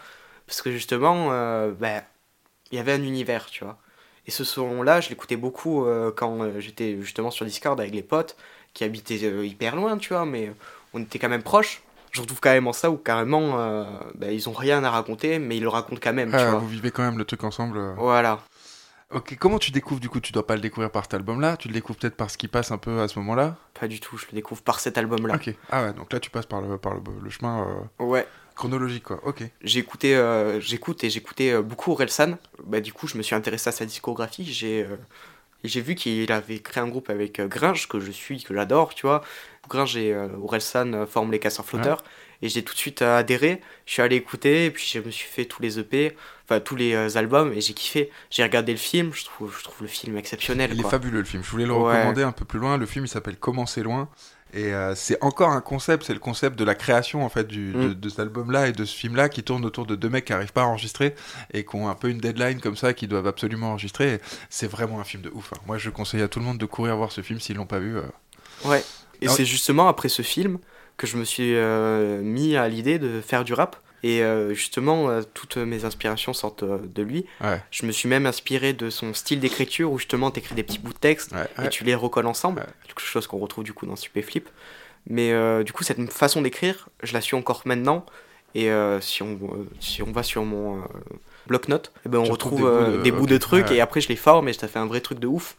Parce que justement, bah, il y avait un univers, tu vois. Et ce son-là, je l'écoutais beaucoup euh, quand euh, j'étais justement sur Discord avec les potes qui habitaient euh, hyper loin, tu vois, mais on était quand même proches. Je retrouve quand même en ça où carrément, euh, bah, ils ont rien à raconter, mais ils le racontent quand même, tu Ah, vois. vous vivez quand même le truc ensemble. Voilà. Ok, comment tu découvres du coup Tu dois pas le découvrir par cet album-là, tu le découvres peut-être par ce qui passe un peu à ce moment-là? Pas du tout, je le découvre par cet album-là. Ok, ah ouais, donc là tu passes par le, par le, le chemin euh, Ouais. Chronologique quoi, ok. J'ai écouté, euh, j'écoute et j'écoutais euh, beaucoup Orelsan. Bah, du coup, je me suis intéressé à sa discographie. J'ai euh, j'ai vu qu'il avait créé un groupe avec Gringe, que je suis, que j'adore, tu vois. Gringe et Orelsan forment les Casseurs Flotteurs. Et j'ai tout de suite adhéré. Je suis allé écouter, et puis je me suis fait tous les EP, enfin tous les albums, et j'ai kiffé. J'ai regardé le film, je trouve, je trouve le film exceptionnel. Il est fabuleux le film, je voulais le Ouais. recommander un peu plus loin. Le film il s'appelle Comment c'est loin. Et euh, c'est encore un concept, c'est le concept de la création en fait du, Mm. de cet album-là et de ce film-là qui tourne autour de deux mecs qui arrivent pas à enregistrer et qui ont un peu une deadline comme ça, qui doivent absolument enregistrer. C'est vraiment un film de ouf. hein. Moi, je conseille à tout le monde de courir voir ce film s'ils l'ont pas vu. euh. Ouais. Et c'est justement après ce film que je me suis euh, mis à l'idée de faire du rap. Et euh, justement, euh, toutes mes inspirations sortent euh, de lui. Ouais. Je me suis même inspiré de son style d'écriture où justement t'écris des petits bouts de texte ouais. et tu les recolles ensemble. Quelque chose qu'on retrouve du coup dans Stupéflip. Mais du coup, cette façon d'écrire, je la suis encore maintenant. Et si, on, si on va sur mon bloc-notes, eh ben, on retrouve des bouts de- des bouts ok, de trucs et après je les forme et ça fait un vrai truc de ouf.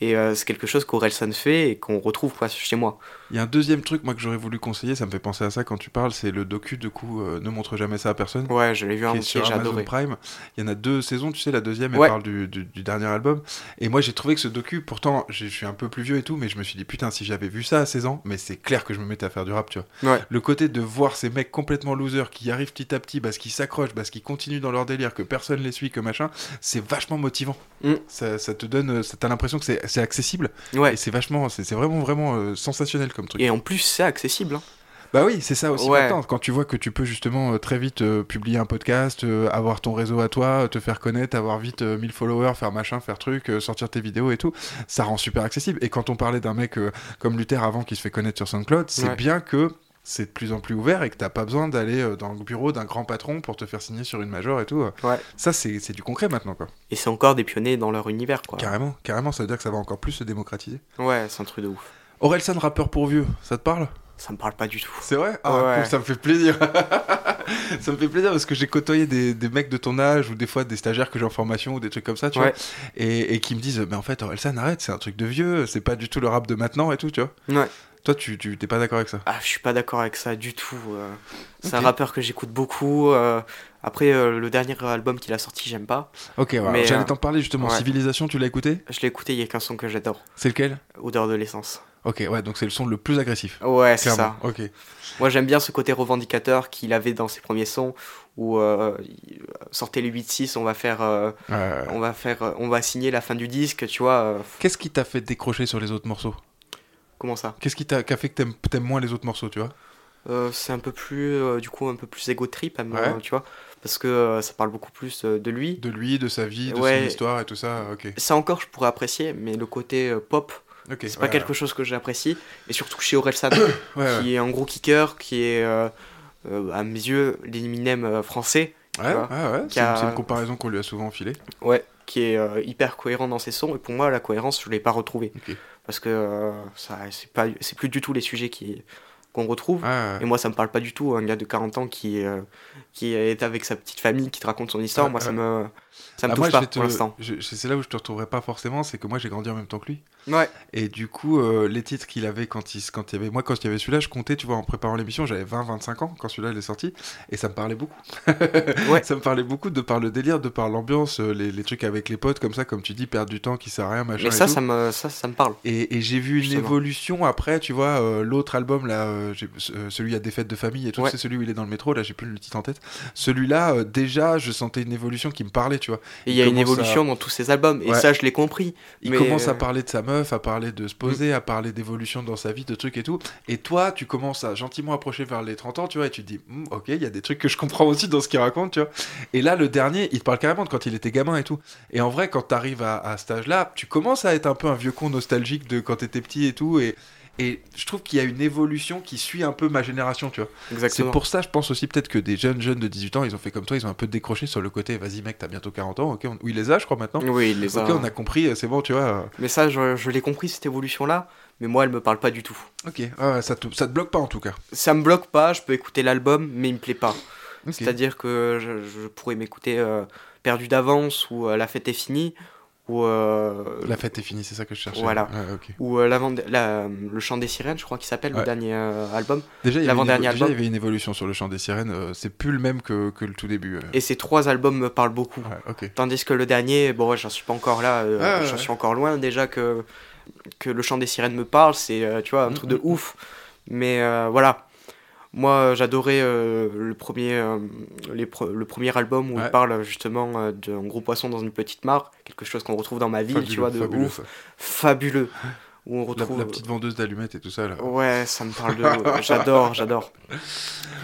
Et c'est quelque chose qu'Orelsan fait et qu'on retrouve quoi, chez moi. Il y a un deuxième truc moi que j'aurais voulu conseiller, ça me fait penser à ça quand tu parles, c'est le docu de coup euh, Ne montre jamais ça à personne. Ouais, je l'ai vu en entier, sur j'ai Amazon adoré. Prime. Il y en a deux saisons, tu sais, la deuxième elle Ouais. parle du, du- du dernier album. Et moi j'ai trouvé que ce docu, pourtant je suis un peu plus vieux et tout, mais je me suis dit putain si j'avais vu ça à 16 ans, mais c'est clair que je me mettais à faire du rap, tu vois. Ouais. Le côté de voir ces mecs complètement losers qui arrivent petit à petit parce qu'ils s'accrochent, parce qu'ils continuent dans leur délire, que personne les suit, que machin, c'est vachement motivant. Mm. Ça, ça te donne, ça- t'as l'impression que c'est accessible. Ouais. Et c'est vachement, c'est vraiment vraiment euh, sensationnel comme truc. Et en plus, c'est accessible. hein. Bah oui, c'est ça aussi Ouais. maintenant. Quand tu vois que tu peux justement euh, très vite euh, publier un podcast, euh, avoir ton réseau à toi, te faire connaître, avoir vite euh, 1000 followers, faire machin, faire truc, sortir tes vidéos et tout, ça rend super accessible. Et quand on parlait d'un mec comme Luther avant qui se fait connaître sur SoundCloud, c'est Ouais. bien que c'est de plus en plus ouvert et que t'as pas besoin d'aller dans le bureau d'un grand patron pour te faire signer sur une major et tout. Ouais. Ça, c'est c'est du concret maintenant, quoi. Et c'est encore des pionniers dans leur univers, quoi. Carrément, carrément, ça veut dire que ça va encore plus se démocratiser. Ouais, c'est un truc de ouf. Orelsan, rappeur pour vieux, ça te parle? Ça me parle pas du tout. C'est vrai? Ah, Ouais. cool, ça me fait plaisir. ça me fait plaisir parce que j'ai côtoyé des, des mecs de ton âge ou des fois des stagiaires que j'ai en formation ou des trucs comme ça, tu Ouais. vois, et, et qui me disent, mais en fait, Orelsan, arrête, c'est un truc de vieux, c'est pas du tout le rap de maintenant et tout, tu vois. Ouais. Toi, tu t'es pas d'accord avec ça? Ah, je suis pas d'accord avec ça du tout. euh. C'est un rappeur que j'écoute beaucoup. euh. Après, euh, le dernier album qu'il a sorti, j'aime pas. Ok, ouais, j'allais t'en parler justement. ouais. Civilisation, tu l'as écouté? Je l'ai écouté, il y a qu'un son que j'adore. C'est lequel? Odeur de l'essence. Ok, ouais, donc c'est le son le plus agressif. Ouais, c'est ça. Ok. Moi, j'aime bien ce côté revendicateur qu'il avait dans ses premiers sons où euh, il sortait le 8-6, on va faire, euh, on va faire, euh, on va signer la fin du disque, tu vois. euh, Qu'est-ce qui t'a fait décrocher sur les autres morceaux? Comment ça? Qu'est-ce qui t'a fait que t'aimes moins les autres morceaux, tu vois? Euh, c'est un peu plus euh, du coup un peu plus ego trip Ouais. tu vois parce que euh, ça parle beaucoup plus euh, de lui De lui, de sa vie, de Ouais. son histoire et tout ça, ok. ça encore je pourrais apprécier mais le côté euh, pop Ok, c'est ouais, pas quelque ouais. chose que j'apprécie et surtout chez Orelsan Ouais, qui est un gros kicker qui est euh, euh, à mes yeux l'Eminem euh, français Ouais, ouais, ouais, c'est a- une comparaison qu'on lui a souvent filée. ouais qui est euh, hyper cohérent dans ses sons et pour moi la cohérence je l'ai pas retrouvée. Parce que ça c'est pas c'est plus du tout les sujets qui qu'on retrouve. Et moi ça me parle pas du tout un gars de 40 ans qui qui est avec sa petite famille qui te raconte son histoire. Moi ça me ça me Ah, touche moi, pas pour l'instant C'est là où je te retrouverai pas forcément, c'est que moi j'ai grandi en même temps que lui. ouais Et du coup, euh, les titres qu'il avait quand il, quand il y avait. Moi, quand il y avait celui-là, je comptais, tu vois, en préparant l'émission, j'avais 20-25 ans quand celui-là il est sorti. Et ça me parlait beaucoup. Ouais. Ça me parlait beaucoup de par le délire, de par l'ambiance, euh, les, les trucs avec les potes, comme ça, comme tu dis, perdre du temps qui sert à rien, machin. mais et ça tout. ça me ça ça me parle Et, et j'ai vu une Justement. évolution après, tu vois, euh, l'autre album là, euh, celui à des fêtes de famille et tout, Ouais. c'est celui où il est dans le métro, là j'ai plus le titre en tête. Celui-là, déjà, je sentais une évolution qui me parlait, tu vois. et il y a une à- évolution dans tous ses albums et ça je l'ai compris Il mais commence à euh, parler de sa meuf, à parler de se poser, à parler d'évolution dans sa vie, de trucs et tout. Et toi, tu commences à gentiment approcher vers les 30 ans, tu vois, et tu te dis, Hmm, ok, il y a des trucs que je comprends aussi dans ce qu'il raconte, tu vois. Et là, le dernier, il te parle carrément de quand il était gamin et tout. Et en vrai, quand t'arrives à, à cet âge-là, tu commences à être un peu un vieux con nostalgique de quand t'étais petit et tout. Et, et je trouve qu'il y a une évolution qui suit un peu ma génération, tu vois. C'est pour ça, je pense aussi peut-être que des jeunes jeunes de 18 ans, ils ont fait comme toi, ils ont un peu décroché sur le côté, vas-y mec, t'as bientôt 40 ans, ok, on... ou il les a, je crois maintenant. oui il les a Ok, on a compris, c'est bon, tu vois. euh, mais ça je, je l'ai compris cette évolution là mais moi elle me parle pas du tout Ok, ouais, ça, te, ça te bloque pas en tout cas. ça me bloque pas je peux écouter l'album mais il me plaît pas. C'est-à-dire que je, je pourrais m'écouter euh, Perdu d'avance ou euh, La fête est finie, Euh, La fête est finie, c'est ça que je cherchais. Voilà. Ok. Ou euh, la- le chant des sirènes, je crois qu'il s'appelle, Ouais. le dernier euh, album. Déjà, il y, avait une, évolution sur le chant des sirènes. euh, c'est plus le même que, que le tout début. euh. Et ces trois albums me parlent beaucoup. Tandis que le dernier, bon, j'en suis pas encore là, euh, Ah, j'en suis encore loin déjà que, que le chant des sirènes me parle, c'est, euh, tu vois, un truc de ouf. Mais euh, voilà, moi j'adorais euh, le, premier, euh, les pre- le premier album où Ouais. il parle justement euh, d'un gros poisson dans une petite mare, quelque chose qu'on retrouve dans ma ville, tu vois, de fabuleux, ouf, ça. fabuleux. Où on La, retrouve. la petite vendeuse d'allumettes et tout ça là. Ouais, ça me parle de. j'adore, j'adore.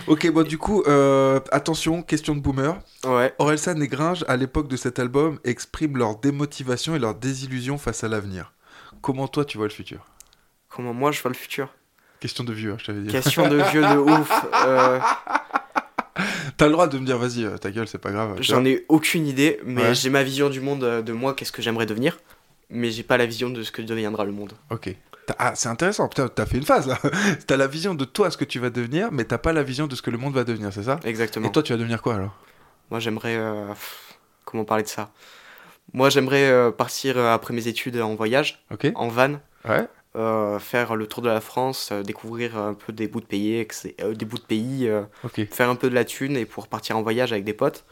Ok, bon, du coup, euh, attention, question de boomer. Ouais. Orelsan et Gringe, à l'époque de cet album, expriment leur démotivation et leur désillusion face à l'avenir. Comment toi tu vois le futur? Comment moi je vois le futur? Question de vieux, hein, je t'avais dit. Question de vieux de ouf. euh, T'as le droit de me dire, vas-y, euh, ta gueule, c'est pas grave. J'en ai aucune idée, mais Ouais. j'ai ma vision du monde euh, de moi, qu'est-ce que j'aimerais devenir. Mais j'ai pas la vision de ce que deviendra le monde. Ok. Ah, c'est intéressant, putain, t'as fait une phase là. t'as la vision de toi, ce que tu vas devenir, mais t'as pas la vision de ce que le monde va devenir, c'est ça? Exactement. Et toi, tu vas devenir quoi alors? Moi, j'aimerais. euh, comment parler de ça? Moi, j'aimerais euh, partir euh, après mes études en voyage, Ok. en van. Ouais. Euh, faire le tour de la France, euh, découvrir un peu des bouts de pays, euh, des bouts de pays, faire un peu de la thune et pouvoir partir en voyage avec des potes.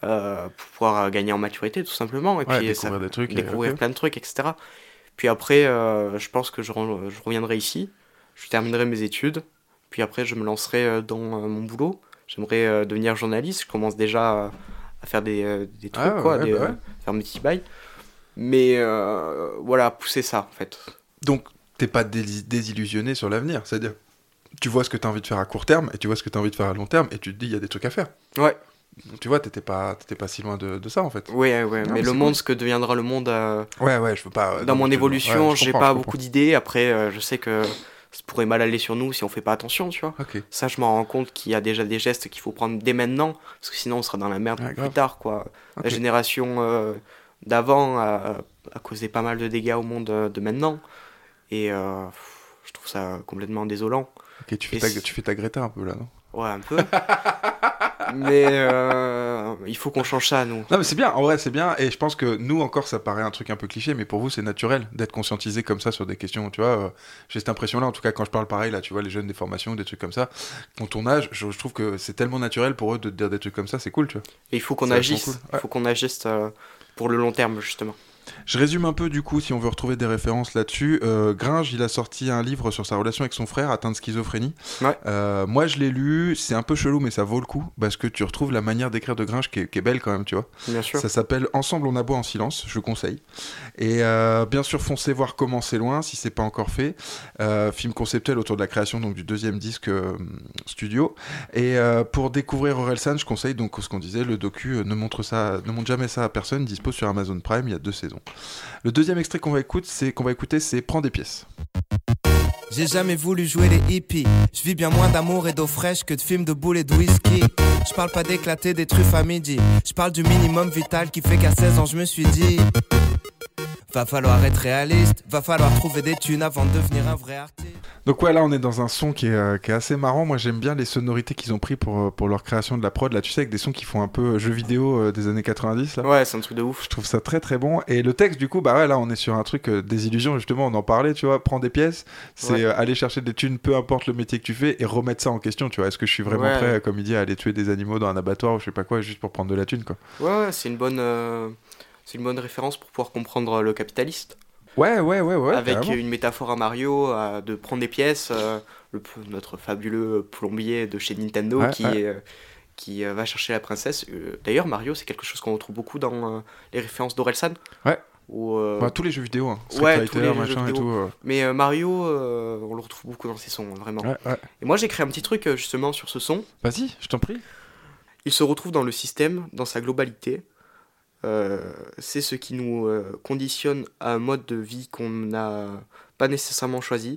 Pour pouvoir gagner en maturité tout simplement et Ouais, puis découvrir des trucs découvrir plein de trucs etc puis après je pense que je, re- je reviendrai ici. Je terminerai mes études. Puis après je me lancerai dans mon boulot. J'aimerais devenir journaliste. Je commence déjà à, faire des, des trucs Ah, quoi ouais, des, bah ouais. faire mes petits bails. Mais euh, voilà pousser ça en fait Donc, t'es pas dés- désillusionné sur l'avenir, c'est-à-dire, tu vois ce que t'as envie de faire à court terme et tu vois ce que t'as envie de faire à long terme et tu te dis, il y a des trucs à faire. ouais Donc, tu vois, t'étais pas, t'étais pas si loin de, de ça en fait. ouais ouais Non, mais le monde cool. ce que deviendra le monde euh, Ouais, ouais, je veux pas. euh, dans mon évolution, ouais, je j'ai pas beaucoup d'idées. Après, euh, je sais que ça pourrait mal aller sur nous si on fait pas attention, tu vois. Ok. Ça, je m'en rends compte qu'il y a déjà des gestes qu'il faut prendre dès maintenant, parce que sinon on sera dans la merde plus tard, quoi. La génération d'avant a, a causé pas mal de dégâts au monde de maintenant, et euh, je trouve ça complètement désolant. Ok, tu fais, ta, tu fais ta Greta un peu là, non? Ouais, un peu. Mais euh, il faut qu'on change ça, nous. Non mais c'est bien, en vrai c'est bien, et je pense que nous encore ça paraît un truc un peu cliché, mais pour vous c'est naturel d'être conscientisé comme ça sur des questions, tu vois, euh, j'ai cette impression là, en tout cas quand je parle pareil là, tu vois, les jeunes des formations, des trucs comme ça, ont ton âge, je, je trouve que c'est tellement naturel pour eux de te dire des trucs comme ça, c'est cool, tu vois. Et il faut qu'on agisse. cool. Il faut qu'on agisse euh, pour le long terme, justement. Je résume un peu du coup, si on veut retrouver des références là-dessus. Euh, Gringe, il a sorti un livre sur sa relation avec son frère atteint de schizophrénie. Ouais. Euh, moi, je l'ai lu, c'est un peu chelou, mais ça vaut le coup parce que tu retrouves la manière d'écrire de Gringe qui est, qui est belle quand même, tu vois. Bien sûr. Ça s'appelle Ensemble on aboie en silence, je conseille. Et euh, bien sûr, foncez voir comment c'est loin si c'est pas encore fait. Film conceptuel autour de la création donc du deuxième disque studio. Et pour découvrir Orelsan, je conseille donc ce qu'on disait, le docu ne montre ça, ne montre jamais ça à personne, dispo sur Amazon Prime, il y a deux saisons. Le deuxième extrait qu'on va écouter, c'est qu'on va écouter, c'est Prends des pièces. J'ai jamais voulu jouer les hippies. Je vis bien moins d'amour et d'eau fraîche que de films de boules et de whisky. Je parle pas d'éclater des truffes à midi. Je parle du minimum vital qui fait qu'à 16 ans je me suis dit. Va falloir être réaliste, va falloir trouver des thunes avant de devenir un vrai artiste. Donc ouais, là on est dans un son qui est, euh, qui est assez marrant. Moi j'aime bien les sonorités qu'ils ont pris pour, euh, pour leur création de la prod. Là tu sais avec des sons qui font un peu euh, jeux vidéo euh, des années 90 là. Ouais, c'est un truc de ouf. Je trouve ça très très bon. Et le texte du coup, bah ouais là on est sur un truc euh, des illusions justement. On en parlait, tu vois. Prends des pièces, c'est Ouais. euh, aller chercher des thunes, peu importe le métier que tu fais, et remettre ça en question. Tu vois. Est-ce que je suis vraiment Ouais. prêt, comme il dit, à aller tuer des animaux dans un abattoir ou je sais pas quoi, juste pour prendre de la thune quoi. Ouais, ouais, c'est une bonne, euh, c'est une bonne référence pour pouvoir comprendre le capitaliste. Ouais, ouais, ouais, ouais. Avec carrément. une métaphore à Mario, euh, de prendre des pièces, euh, le, notre fabuleux plombier de chez Nintendo Ouais, qui, ouais. euh, qui euh, va chercher la princesse. Euh, D'ailleurs, Mario, c'est quelque chose qu'on retrouve beaucoup dans euh, les références d'Orelsan. Ouais. Où, euh, Bah, tous les jeux vidéo, hein. Ouais, tous les jeux machin et vidéo. tout, euh. Mais euh, Mario, euh, on le retrouve beaucoup dans ses sons, vraiment. Ouais, ouais. Et moi, j'ai créé un petit truc euh, justement sur ce son. Vas-y, je t'en prie. Il se retrouve dans le système, dans sa globalité. Euh, c'est ce qui nous euh, conditionne à un mode de vie qu'on n'a pas nécessairement choisi.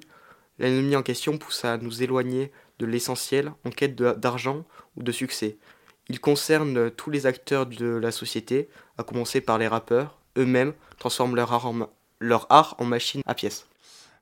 L'ennemi en question pousse à nous éloigner de l'essentiel en quête d'argent ou de succès. Il concerne tous les acteurs de la société, à commencer par les rappeurs. Eux-mêmes transforment leur art en, leur art en machine à pièces.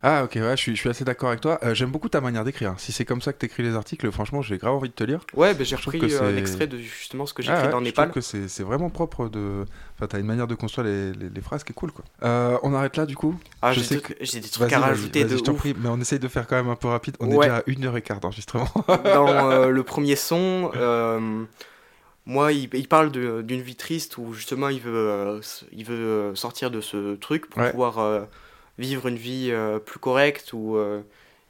Ah ok, ouais, je suis, je suis assez d'accord avec toi. Euh, J'aime beaucoup ta manière d'écrire. Si c'est comme ça que t'écris les articles, franchement, j'ai grave envie de te lire. Ouais, bah, j'ai repris euh, un extrait de justement ce que j'ai Ah écrit ouais, dans je Népal. trouve que c'est vraiment propre de. Enfin, t'as une manière de construire les, les- les phrases qui est cool, quoi. Euh, on arrête là, du coup Ah, Je j'ai sais des que- des trucs à rajouter de je t'en prie, mais on essaye de faire quand même un peu rapide. On est déjà à une heure et quart d'enregistrement. dans euh, le premier son, moi, il, il parle d'une vie triste où justement il veut, il veut sortir de ce truc pour Ouais. pouvoir vivre une vie euh, plus correcte où euh,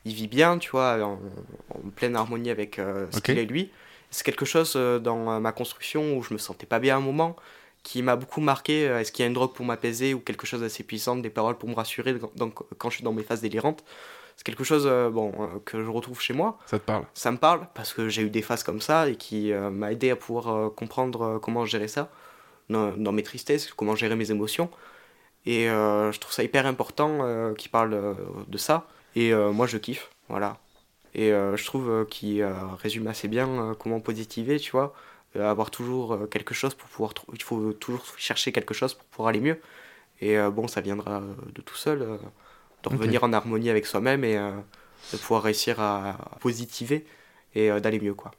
il vit bien, tu vois, en, en pleine harmonie avec euh, ce qu'il est lui. C'est quelque chose dans ma construction où je me sentais pas bien à un moment qui m'a beaucoup marqué. Est-ce qu'il y a une drogue pour m'apaiser ou quelque chose d'assez puissant, des paroles pour me rassurer quand je suis dans mes phases délirantes C'est quelque chose euh, bon, euh, que je retrouve chez moi. Ça te parle? Ça me parle parce que j'ai eu des phases comme ça et qui euh, m'a aidé à pouvoir comprendre comment gérer ça dans, dans mes tristesses, comment gérer mes émotions. Et euh, je trouve ça hyper important euh, qu'il parle euh, de ça. Et moi, je kiffe, voilà. Et je trouve qu'il résume assez bien comment positiver, tu vois. Avoir toujours quelque chose pour pouvoir... Il faut toujours chercher quelque chose pour pouvoir aller mieux. Et bon, ça viendra de tout seul, de revenir en harmonie avec soi-même et de pouvoir réussir à, à positiver et d'aller mieux, quoi.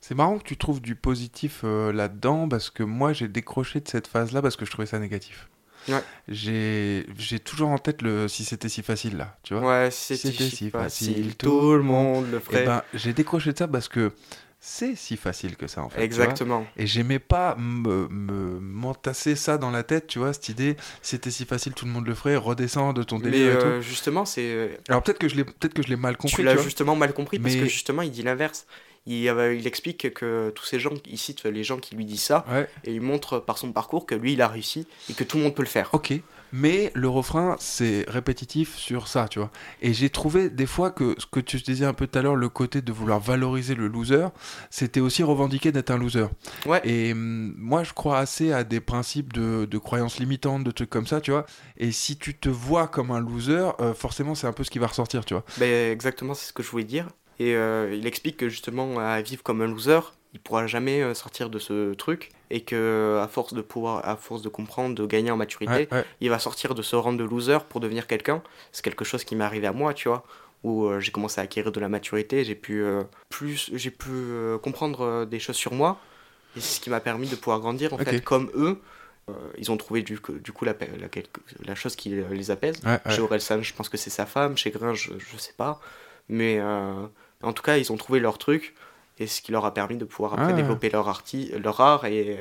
C'est marrant que tu trouves du positif euh, là-dedans parce que moi j'ai décroché de cette phase-là parce que je trouvais ça négatif. Ouais. J'ai toujours en tête le si c'était si facile là, tu vois. Ouais, si c'était si facile, tout le monde le ferait. Eh ben, j'ai décroché de ça parce que c'est si facile que ça en fait. Exactement. Et j'aimais pas me me- m'entasser ça dans la tête, tu vois, cette idée, si c'était si facile, tout le monde le ferait, redescends de ton Mais délire et euh, tout. justement, c'est. Alors peut-être que je l'ai peut-être que je l'ai mal compris. Tu l'as justement mal compris parce que justement, il dit l'inverse. Il, euh, il explique que tous ces gens, il cite les gens qui lui disent ça, Ouais. et il montre par son parcours que lui, il a réussi et que tout le monde peut le faire. Ok, mais le refrain, c'est répétitif sur ça, tu vois. Et j'ai trouvé des fois que ce que tu disais un peu tout à l'heure, le côté de vouloir valoriser le loser, c'était aussi revendiquer d'être un loser. Ouais. Et hum, moi, je crois assez à des principes de, de croyances limitantes, de trucs comme ça, tu vois. Et si tu te vois comme un loser, euh, forcément, c'est un peu ce qui va ressortir, tu vois. Ben, exactement, c'est ce que je voulais dire. Et euh, il explique que justement, à vivre comme un loser, il pourra jamais euh, sortir de ce truc et que à force de pouvoir, à force de comprendre, de gagner en maturité, Ouais, ouais. il va sortir de ce rang de loser pour devenir quelqu'un. C'est quelque chose qui m'est arrivé à moi, tu vois, où euh, j'ai commencé à acquérir de la maturité, j'ai pu euh, plus, j'ai pu euh, comprendre euh, des choses sur moi et c'est ce qui m'a permis de pouvoir grandir en fait comme eux. Euh, ils ont trouvé du, du coup la, la, quelque- la chose qui euh, les apaise. Ouais. Chez Orelsan, je pense que c'est sa femme. Chez Grin, je, je sais pas. Mais euh, en tout cas, ils ont trouvé leur truc et ce qui leur a permis de pouvoir après Ah développer leur, arti leur art et,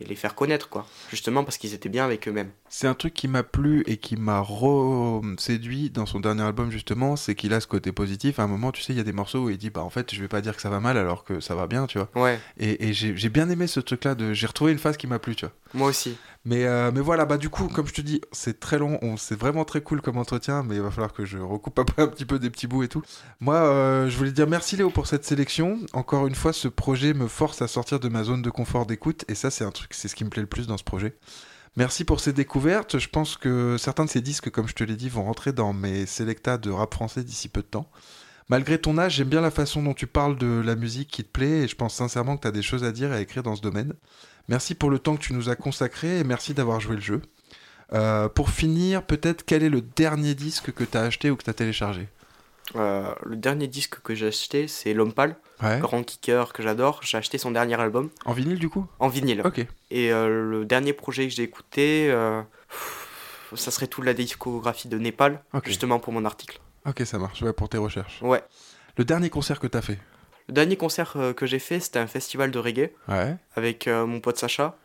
et les faire connaître, quoi. Justement parce qu'ils étaient bien avec eux-mêmes. C'est un truc qui m'a plu et qui m'a re-séduit dans son dernier album justement, c'est qu'il a ce côté positif. À un moment, tu sais, il y a des morceaux où il dit, bah en fait, je vais pas dire que ça va mal alors que ça va bien, tu vois. Ouais. Et, et j'ai j'ai bien aimé ce truc-là, de... j'ai retrouvé une phase qui m'a plu, tu vois. Moi aussi. Mais, euh, mais voilà, bah du coup, comme je te dis, c'est très long, on- c'est vraiment très cool comme entretien, mais il va falloir que je recoupe après un petit peu des petits bouts et tout. Moi, euh, je voulais dire merci Léo pour cette sélection. Encore une fois, ce projet me force à sortir de ma zone de confort d'écoute, et ça, c'est un truc, c'est ce qui me plaît le plus dans ce projet. Merci pour ces découvertes. Je pense que certains de ces disques, comme je te l'ai dit, vont rentrer dans mes sélectas de rap français d'ici peu de temps. Malgré ton âge, j'aime bien la façon dont tu parles de la musique qui te plaît et je pense sincèrement que tu as des choses à dire à écrire dans ce domaine. Merci pour le temps que tu nous as consacré et merci d'avoir joué le jeu. Euh, pour finir, peut-être quel est le dernier disque que tu as acheté ou que tu as téléchargé? Euh, le dernier disque que j'ai acheté, c'est L'Homme Pâle. Ouais. Grand kicker que j'adore. J'ai acheté son dernier album. En vinyle du coup? En vinyle. Ok. Et euh, le dernier projet que j'ai écouté, pff, ça serait toute la discographie de Népal, justement pour mon article. Ok, ça marche, ouais, pour tes recherches. Ouais. Le dernier concert que tu as fait? Le dernier concert euh, que j'ai fait, c'était un festival de reggae Ouais. avec euh, mon pote Sacha.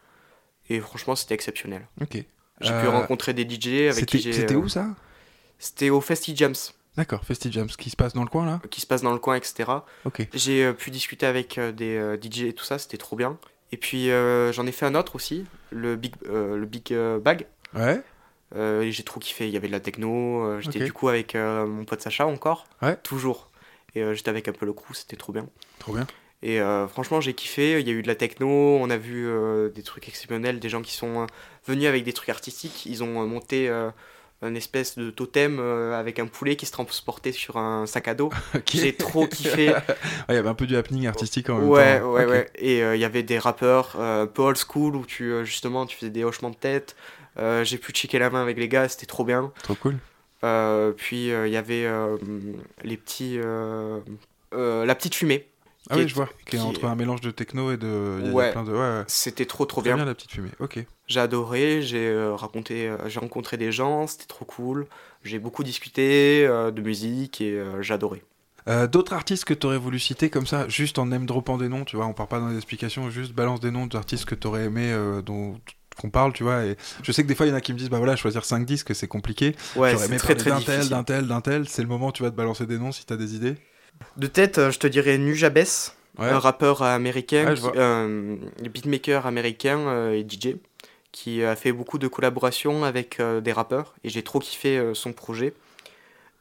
Et franchement, c'était exceptionnel. Ok. J'ai pu Euh, rencontrer des DJ avec qui C'était j'ai. c'était où ça? C'était au Festi Jams, D'accord, Festi Jams, qui se passe dans le coin là? Qui se passe dans le coin, etc. Ok. J'ai euh, pu discuter avec euh, des euh, DJ et tout ça, c'était trop bien. Et puis j'en ai fait un autre aussi, le Big, le Big Bag. Ouais. J'ai trop kiffé, il y avait de la techno, j'étais du coup avec mon pote Sacha encore, Ouais. toujours. Et euh, j'étais avec un peu le crew, c'était trop bien. Trop bien. Et euh, franchement, j'ai kiffé. Il y a eu de la techno, on a vu euh, des trucs exceptionnels, des gens qui sont euh, venus avec des trucs artistiques. Ils ont monté une espèce de totem avec un poulet qui se transportait sur un sac à dos. J'ai trop kiffé. Ouais, Il y avait un peu du happening artistique en même Ouais, temps. ouais, Ok. ouais. Et il y avait des rappeurs un peu old school où tu, justement, tu faisais des hochements de tête. J'ai pu checker la main avec les gars, c'était trop bien. Trop cool. Euh, puis euh, il y avait euh, les petits, la petite fumée. Ah oui, est- je vois. Qui est entre un mélange de techno et de. il y a Ouais. plein de. Ouais, ouais. C'était trop trop bien. bien la petite fumée. Ok. J'ai adoré, j'ai euh, raconté, euh, j'ai rencontré des gens, c'était trop cool. J'ai beaucoup discuté euh, de musique et j'ai adoré. Euh, D'autres artistes que tu aurais voulu citer comme ça, juste en name droppant des noms, tu vois, on part pas dans les explications, juste balance des noms d'artistes que tu aurais aimé, dont qu'on parle, tu vois. Et je sais que des fois, il y en a qui me disent, bah voilà, choisir 5 disques, c'est compliqué. Ouais, J'aurais c'est aimé très, très d'un tel, d'un tel, d'un tel. C'est le moment, tu vas te balancer des noms si t'as des idées. De tête, euh, je te dirais Nujabes, Ouais. un rappeur américain, Ouais, euh, beatmaker américain euh, et DJ, qui a fait beaucoup de collaborations avec euh, des rappeurs et j'ai trop kiffé son projet.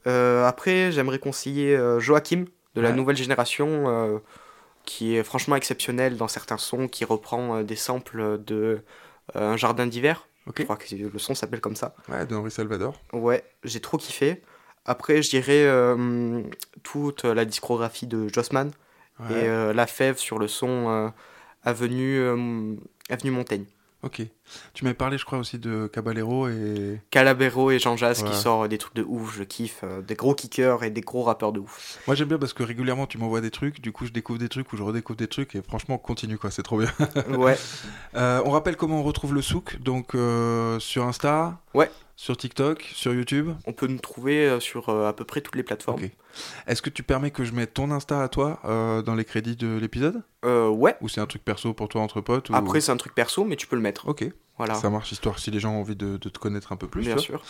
Après, j'aimerais conseiller Joachim de la Ouais. nouvelle génération, qui est franchement exceptionnel dans certains sons, qui reprend des samples de Un jardin d'hiver. Je crois que le son s'appelle comme ça. Ouais, de Henri Salvador. Ouais, j'ai trop kiffé. Après, je dirais euh, toute la discographie de Jossman Ouais. et euh, La Fève sur le son euh, Avenue, euh, Avenue Montaigne. Ok. Tu m'avais parlé, je crois, aussi de Caballero et. Calabero et Jean Jass Ouais. qui sort des trucs de ouf, je kiffe. euh, des gros kickers et des gros rappeurs de ouf. Moi, j'aime bien parce que régulièrement, tu m'envoies des trucs, du coup, je découvre des trucs ou je redécouvre des trucs, et franchement, continue, quoi, c'est trop bien. Ouais. Euh, on rappelle comment on retrouve le souk, donc euh, sur Insta, Ouais. sur TikTok, sur YouTube. On peut nous trouver sur euh, à peu près toutes les plateformes. Ok. Est-ce que tu permets que je mette ton Insta à toi euh, dans les crédits de l'épisode? Euh, ouais. Ou c'est un truc perso pour toi entre potes ou- Après, c'est un truc perso, mais tu peux le mettre. Ok. Voilà. Ça marche, histoire si les gens ont envie de, de te connaître un peu plus. Bien sûr.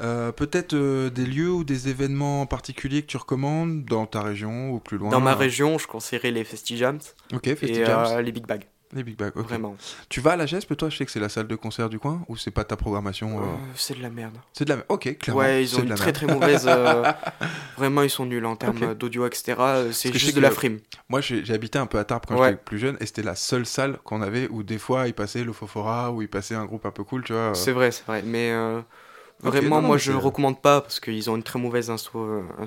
Euh, Peut-être euh, des lieux ou des événements particuliers que tu recommandes dans ta région ou plus loin Dans ma région, je conseillerais les Festajams Ok, et Festajams. euh, les Big Bags. Les Big Bags, ok. Vraiment. Tu vas à la GESP, toi Je sais que c'est la salle de concert du coin ou c'est pas ta programmation euh, Euh, c'est de la merde. C'est de la merde. Ok, clairement. Ouais, ils ont une très merde. très mauvaise. euh, Vraiment, ils sont nuls en termes d'audio, etc. C'est juste de la frime. Moi, j'ai habité un peu à Tarbes quand Ouais. j'étais plus jeune, et c'était la seule salle qu'on avait où des fois il passait le Fofora, où il passait un groupe un peu cool, tu vois. C'est vrai, c'est vrai. Mais euh, vraiment, non, moi, je ne recommande pas parce qu'ils ont une très mauvaise instru- euh, euh,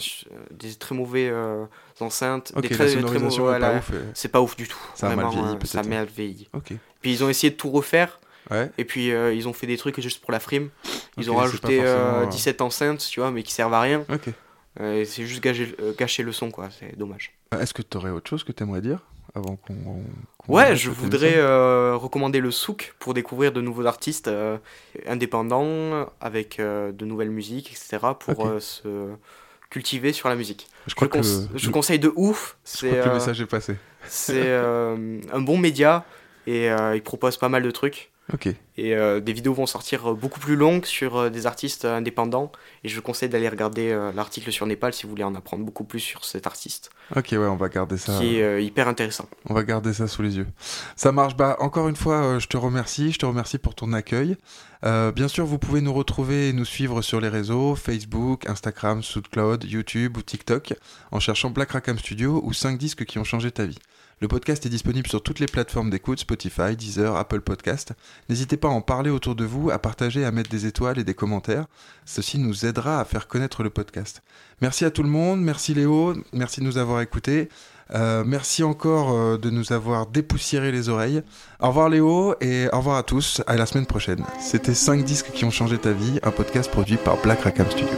des très mauvais euh, enceintes. Des la très, mauvais- voilà. et- C'est pas ouf du tout. Ça a mal Vraiment, vieilli, euh, peut-être, Ça a mal vieilli. Ok. Puis ils ont essayé de tout refaire. Ouais. Et puis euh, ils ont fait des trucs juste pour la frime. Ils ont rajouté forcément, euh, euh, 17 enceintes, tu vois, mais qui servent à rien. Euh, c'est juste gâcher, euh, gâcher le son, quoi. C'est dommage. Est-ce que tu aurais autre chose que tu aimerais dire? Avant qu'on. Ouais, je voudrais euh, recommander le souk pour découvrir de nouveaux artistes euh, indépendants avec euh, de nouvelles musiques, etc. pour se cultiver sur la musique. Je crois cons- que je le- conseille de ouf. Je C'est crois que le message est passé. c'est un bon média et il propose pas mal de trucs. Ok. Et euh, des vidéos vont sortir euh, beaucoup plus longues sur euh, des artistes indépendants. Et je vous conseille d'aller regarder euh, l'article sur Népal si vous voulez en apprendre beaucoup plus sur cet artiste, Ok, ouais, on va garder ça. qui est hyper intéressant. On va garder ça sous les yeux. Ça marche. Bah, encore une fois, je te remercie. Je te remercie pour ton accueil. Bien sûr, vous pouvez nous retrouver et nous suivre sur les réseaux Facebook, Instagram, SoundCloud, YouTube ou TikTok en cherchant Black Rackham Studio ou 5 disques qui ont changé ta vie. Le podcast est disponible sur toutes les plateformes d'écoute, Spotify, Deezer, Apple Podcast. N'hésitez pas à en parler autour de vous, à partager, à mettre des étoiles et des commentaires. Ceci nous aidera à faire connaître le podcast. Merci à tout le monde, merci Léo, merci de nous avoir écoutés. Euh, merci encore euh, de nous avoir dépoussiéré les oreilles. Au revoir Léo et au revoir à tous. À la semaine prochaine. C'était 5 disques qui ont changé ta vie, un podcast produit par Black Rackham Studio.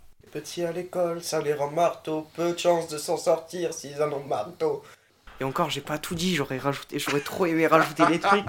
Petit à l'école, ça les rend marteau, peu de chance de s'en sortir s'ils en ont marteau. Et encore, j'ai pas tout dit, j'aurais rajouté, j'aurais trop aimé rajouter des trucs.